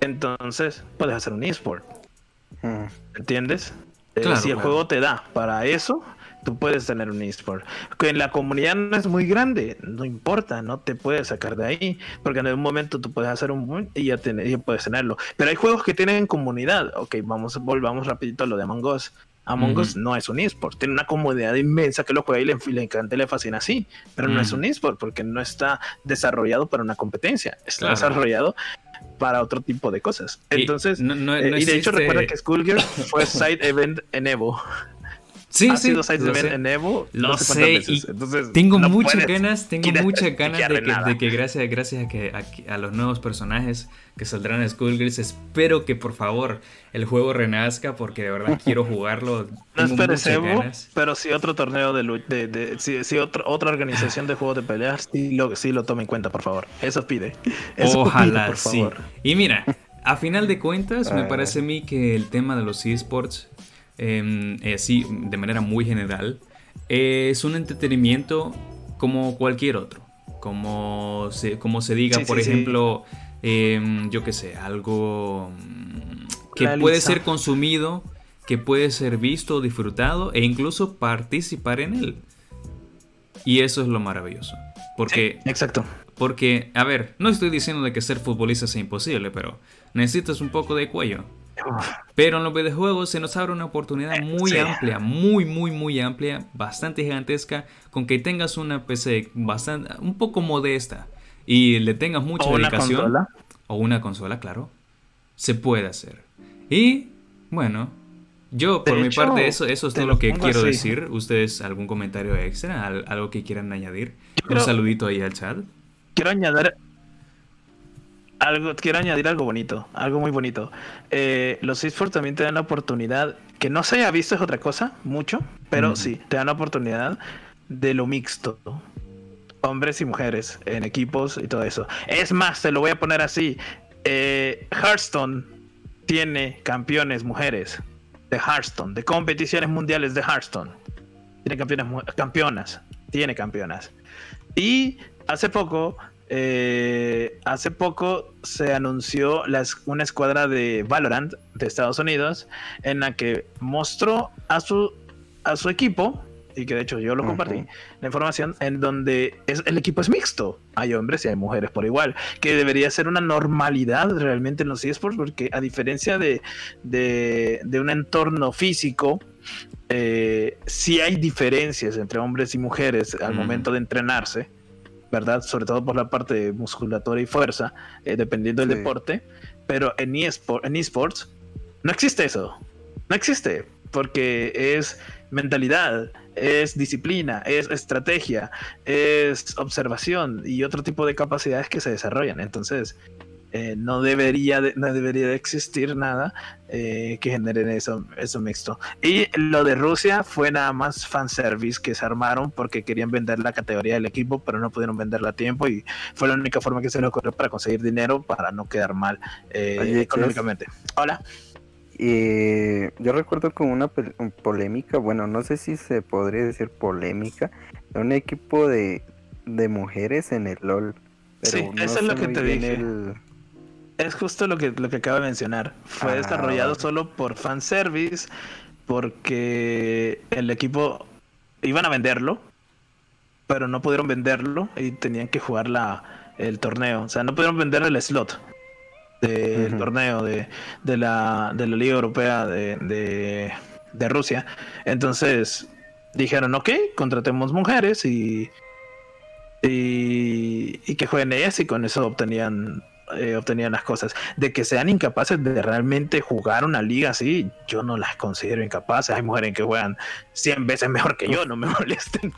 entonces puedes hacer un eSport. Mm. ¿Entiendes? Eh, Claro, si el claro. juego te da para eso, tú puedes tener un eSport. Que la comunidad no es muy grande, no importa, no te puedes sacar de ahí, porque en algún momento tú puedes hacer un y ya, ya puedes tenerlo. Pero hay juegos que tienen comunidad. Ok, vamos, volvamos rapidito a lo de Among Us. Among. Us no es un eSport, tiene una comunidad inmensa que lo juega y le, le encanta y le fascina así, pero no es un eSport porque no está desarrollado para una competencia, está Claro. desarrollado para otro tipo de cosas. Y Entonces, no- no- eh, no y de hecho recuerda que Skullgirl fue side event en Evo. Sí, ha sí, sido lo sé. en Evo. Lo no sé sé, cuántas veces. y Entonces, Tengo no muchas ganas, tengo muchas ganas de que, nada. de que gracias, gracias a que a, los nuevos personajes que saldrán en Skullgirls, espero que por favor el juego renazca porque de verdad quiero jugarlo. No esperes Evo, ganas. pero si otro torneo de, de, de- si, si otro- otra organización de juegos de peleas, sí lo, sí lo tome en cuenta, por favor. Eso pide. Eso Ojalá, pide, por sí. favor. Y mira, a final de cuentas, me Ah. parece a mí que el tema de los esports, eh, eh, sí, de manera muy general, eh, es un entretenimiento como cualquier otro. Como se, como se diga, Sí, por sí, sí. ejemplo, eh, yo qué sé, algo mm, que puede ser consumido, que puede ser visto, disfrutado e incluso participar en él. Y eso es lo maravilloso. Porque Exacto. porque, a ver, no estoy diciendo de que ser futbolista sea imposible, pero necesitas un poco de cuello. Pero en los videojuegos se nos abre una oportunidad muy Sí. amplia, muy, muy, muy amplia, bastante gigantesca, con que tengas una PC bastante, un poco modesta y le tengas mucha O una dedicación. consola. O una consola, claro. Se puede hacer. Y, bueno, yo por De mi hecho, parte eso, eso es todo lo que quiero así. decir. ¿Ustedes algún comentario extra? Al- ¿Algo que quieran añadir? Yo Un creo- saludito ahí al chat. Quiero añadir algo, quiero añadir algo bonito, algo muy bonito. Eh, los esports también te dan la oportunidad, que no se haya visto es otra cosa, mucho, pero sí, te dan la oportunidad de lo mixto. Hombres y mujeres en equipos y todo eso. Es más, te lo voy a poner así. eh, Hearthstone tiene campeones mujeres de Hearthstone, de competiciones mundiales de Hearthstone. Tiene campeones, campeonas, tiene campeonas. Y hace poco, eh, hace poco se anunció la una escuadra de Valorant de Estados Unidos en la que mostró a su, a su equipo, y que de hecho yo lo compartí, la información en donde es, el equipo es mixto. Hay hombres y hay mujeres por igual, que debería ser una normalidad realmente en los esports, porque a diferencia de, de, de un entorno físico, eh, sí hay diferencias entre hombres y mujeres al momento de entrenarse, ¿verdad? Sobre todo por la parte de musculatura y fuerza, eh, dependiendo del Sí. deporte, pero en, eSport, en esports no existe eso, no existe, porque es mentalidad, es disciplina, es estrategia, es observación y otro tipo de capacidades que se desarrollan. Entonces, eh, no, debería de, no debería de existir nada eh, que genere eso, eso mixto. Y lo de Rusia fue nada más fanservice que se armaron porque querían vender la categoría del equipo, pero no pudieron venderla a tiempo y fue la única forma que se les ocurrió para conseguir dinero para no quedar mal eh, económicamente. Hola. Yo recuerdo como una polémica, bueno, no sé si se podría decir polémica, de un equipo de, de mujeres en el LOL. Pero Sí, no eso es lo que te dije. el- Es justo lo que, lo que acabo de mencionar. Fue Ah, desarrollado solo por fanservice, porque el equipo iban a venderlo, pero no pudieron venderlo y tenían que jugar la, el torneo. O sea, no pudieron vender el slot del torneo de, de, la, de la Liga Europea de, de, de Rusia. Entonces dijeron, ok, contratemos mujeres y, y, y que jueguen ellas y con eso obtenían eh, obtenían las cosas. De que sean incapaces de realmente jugar una liga así, yo no las considero incapaces. Hay mujeres que juegan 100 veces mejor que yo, no me molesten.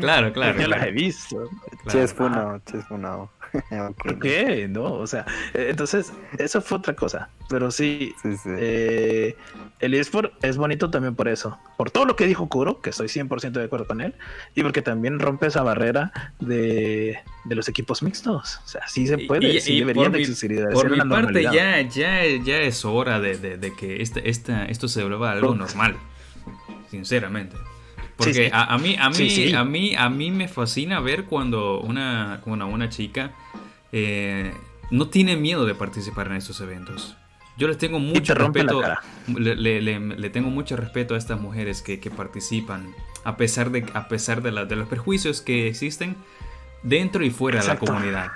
Claro, claro. yo las he visto. claro. Chess funado. Ok, ¿Por qué? No, o sea, eh, entonces, eso fue otra cosa. Pero sí, Sí, sí. eh, el eSport es bonito también por eso. Por todo lo que dijo Kuro, que estoy 100% de acuerdo con él, y porque también rompe esa barrera de, de los equipos mixtos. O sea, sí se puede, y- sí y deberían por de mi- existir. Por mi parte normalidad. ya, ya, ya es hora de, de- de que esta, esta, esto se vuelva algo normal, sinceramente. Porque Sí, sí. A, a mí, a mí, Sí, a mí, a mí me fascina ver cuando una, cuando una chica eh, no tiene miedo de participar en estos eventos. Yo les tengo mucho te respeto. Le, le- le- le tengo mucho respeto a estas mujeres que, que participan, a pesar de, a pesar de, la- de los perjuicios que existen dentro y fuera de la comunidad.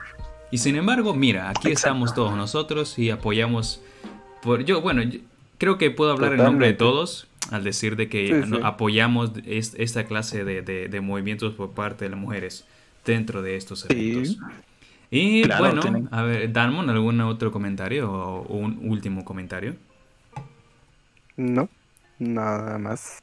Y sin embargo, mira, aquí Exacto. estamos todos nosotros y apoyamos. Por, yo, bueno, yo creo que puedo hablar en nombre de todos al decir de que Sí, no- sí. apoyamos es- esta clase de, de- de movimientos por parte de las mujeres dentro de estos Sí. eventos. Y Claro, bueno, tienen- a ver, Dalmon, ¿algún otro comentario o un último comentario? No, nada más,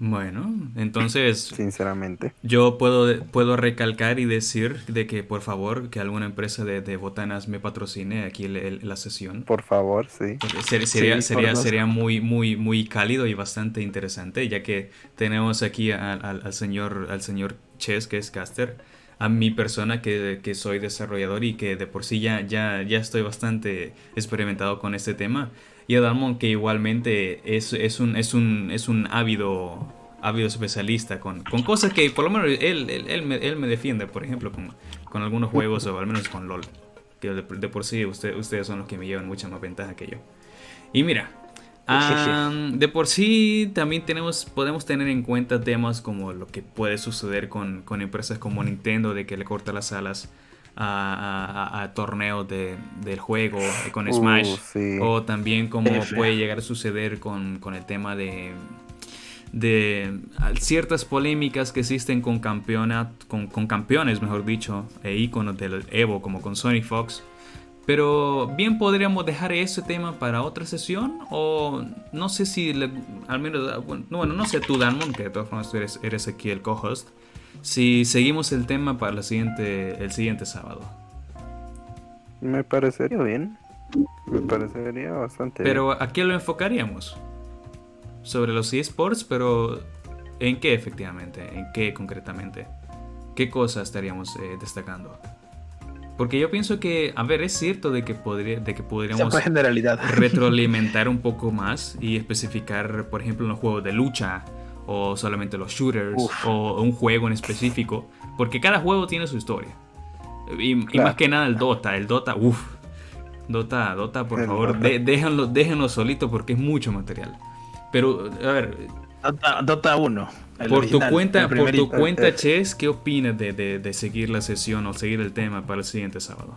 Bueno, entonces sinceramente. yo puedo, puedo recalcar y decir de que por favor que alguna empresa de, de botanas me patrocine aquí el- el- la sesión. Por favor, sí. Ser- sería, sería, sería muy, muy, muy cálido y bastante interesante, ya que tenemos aquí al señor, al señor Ches, que es caster, a mi persona que, que soy desarrollador y que de por sí ya, ya, ya estoy bastante experimentado con este tema. Y a Dalmon, que igualmente es, es un, es un, es un ávido, ávido especialista con, con cosas que por lo menos él, él, él me, él me defiende, por ejemplo, con, con algunos juegos o al menos con LOL. Que de, de por sí usted- ustedes son los que me llevan mucha más ventaja que yo. Y mira, am, de por sí también tenemos, podemos tener en cuenta temas como lo que puede suceder con, con empresas como Nintendo, de que le corta las alas a, a- torneos de- del juego eh, con Uh, Smash. sí. O también como F. puede llegar a suceder con, con el tema de de ciertas polémicas que existen con campeonat, con, con campeones, mejor dicho, e íconos del Evo, como con Sony Fox. Pero bien podríamos dejar ese tema para otra sesión, o no sé si, le- al menos, ah, bueno, no, bueno, no sé tú, Danmon, que de todas formas tú eres, eres aquí el co-host, si seguimos el tema para la siguiente, el siguiente sábado. Me parecería bien. Me parecería bastante Pero ¿a qué lo enfocaríamos? Sobre los eSports, pero ¿en qué efectivamente? ¿En qué concretamente? ¿Qué cosas estaríamos eh, destacando? Porque yo pienso que, a ver, es cierto de que, podría, de que podríamos generalidad. retroalimentar un poco más y especificar, por ejemplo, en los juegos de lucha o solamente los shooters Uf. o un juego en específico, porque cada juego tiene su historia. Y, y Claro. más que nada el Dota, el Dota, uff. Dota, Dota, por El favor, Dota. de- déjenlo, déjenlo solito porque es mucho material. Pero, a ver, Dota, Dota 1. el por original, tu cuenta, por tu primerito. cuenta, Eh. Ches, ¿qué opinas de, de- de seguir la sesión o seguir el tema para el siguiente sábado?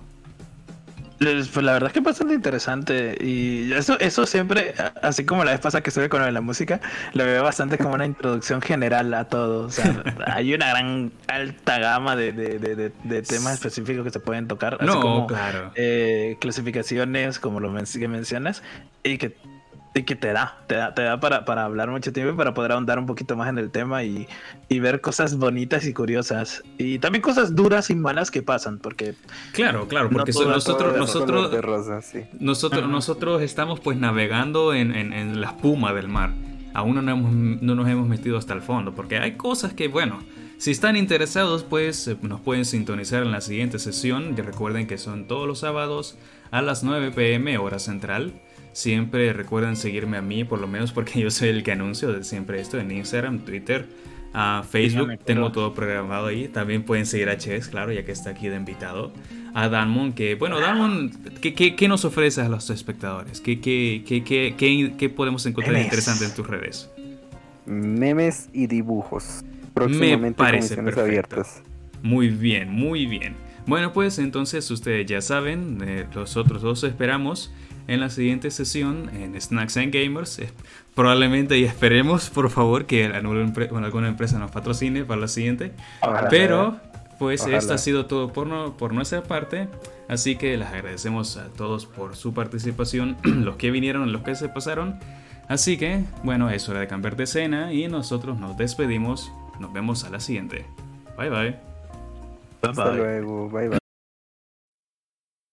Pues la verdad es que es bastante interesante y eso, eso siempre, así como la vez pasada que estuve con lo de la música, lo veo bastante como una introducción general a todo. O sea, hay una gran alta gama de, de- de- de- de temas específicos que se pueden tocar, así No, como claro. eh, clasificaciones, como lo men- que mencionas, y que, y que te da, te da, te da para, para hablar mucho tiempo y para poder ahondar un poquito más en el tema y, y ver cosas bonitas y curiosas. Y también cosas duras y malas que pasan, porque Claro, claro, porque so- nosotros, nosotros, rosa, sí. Nosotros, nosotros estamos pues navegando en, en- en la espuma del mar. Aún no, hemos- no nos hemos metido hasta el fondo, porque hay cosas que, bueno, si están interesados, pues eh, nos pueden sintonizar en la siguiente sesión. Y recuerden que son todos los sábados a las 9 pm, hora central. Siempre recuerden seguirme a mí, por lo menos porque yo soy el que anuncio de siempre esto en Instagram, Twitter, a Facebook. Tengo todo programado ahí. También pueden seguir a Ches, claro, ya que está aquí de invitado. A Danmon, que, bueno, Danmon, ¿qué, qué, qué nos ofreces a los espectadores? ¿Qué, qué, qué, qué, qué- qué podemos encontrar Memes. interesante en tus redes? Memes y dibujos. Próximamente parece comisiones perfecto. abiertas. Muy bien, muy bien. Bueno, pues entonces ustedes ya saben, eh, los otros dos esperamos en la siguiente sesión en Snacks and Gamers. Probablemente y esperemos, por favor, que alguna, empre- bueno, alguna empresa nos patrocine para la siguiente. Ojalá. Pero, pues Ojalá. esto ha sido todo por, no- por nuestra parte. Así que les agradecemos a todos por su participación, los que vinieron, los que se pasaron. Así que, bueno, es hora de cambiar de escena y nosotros nos despedimos. Nos vemos a la siguiente. Bye bye. Bye Hasta luego. Bye bye.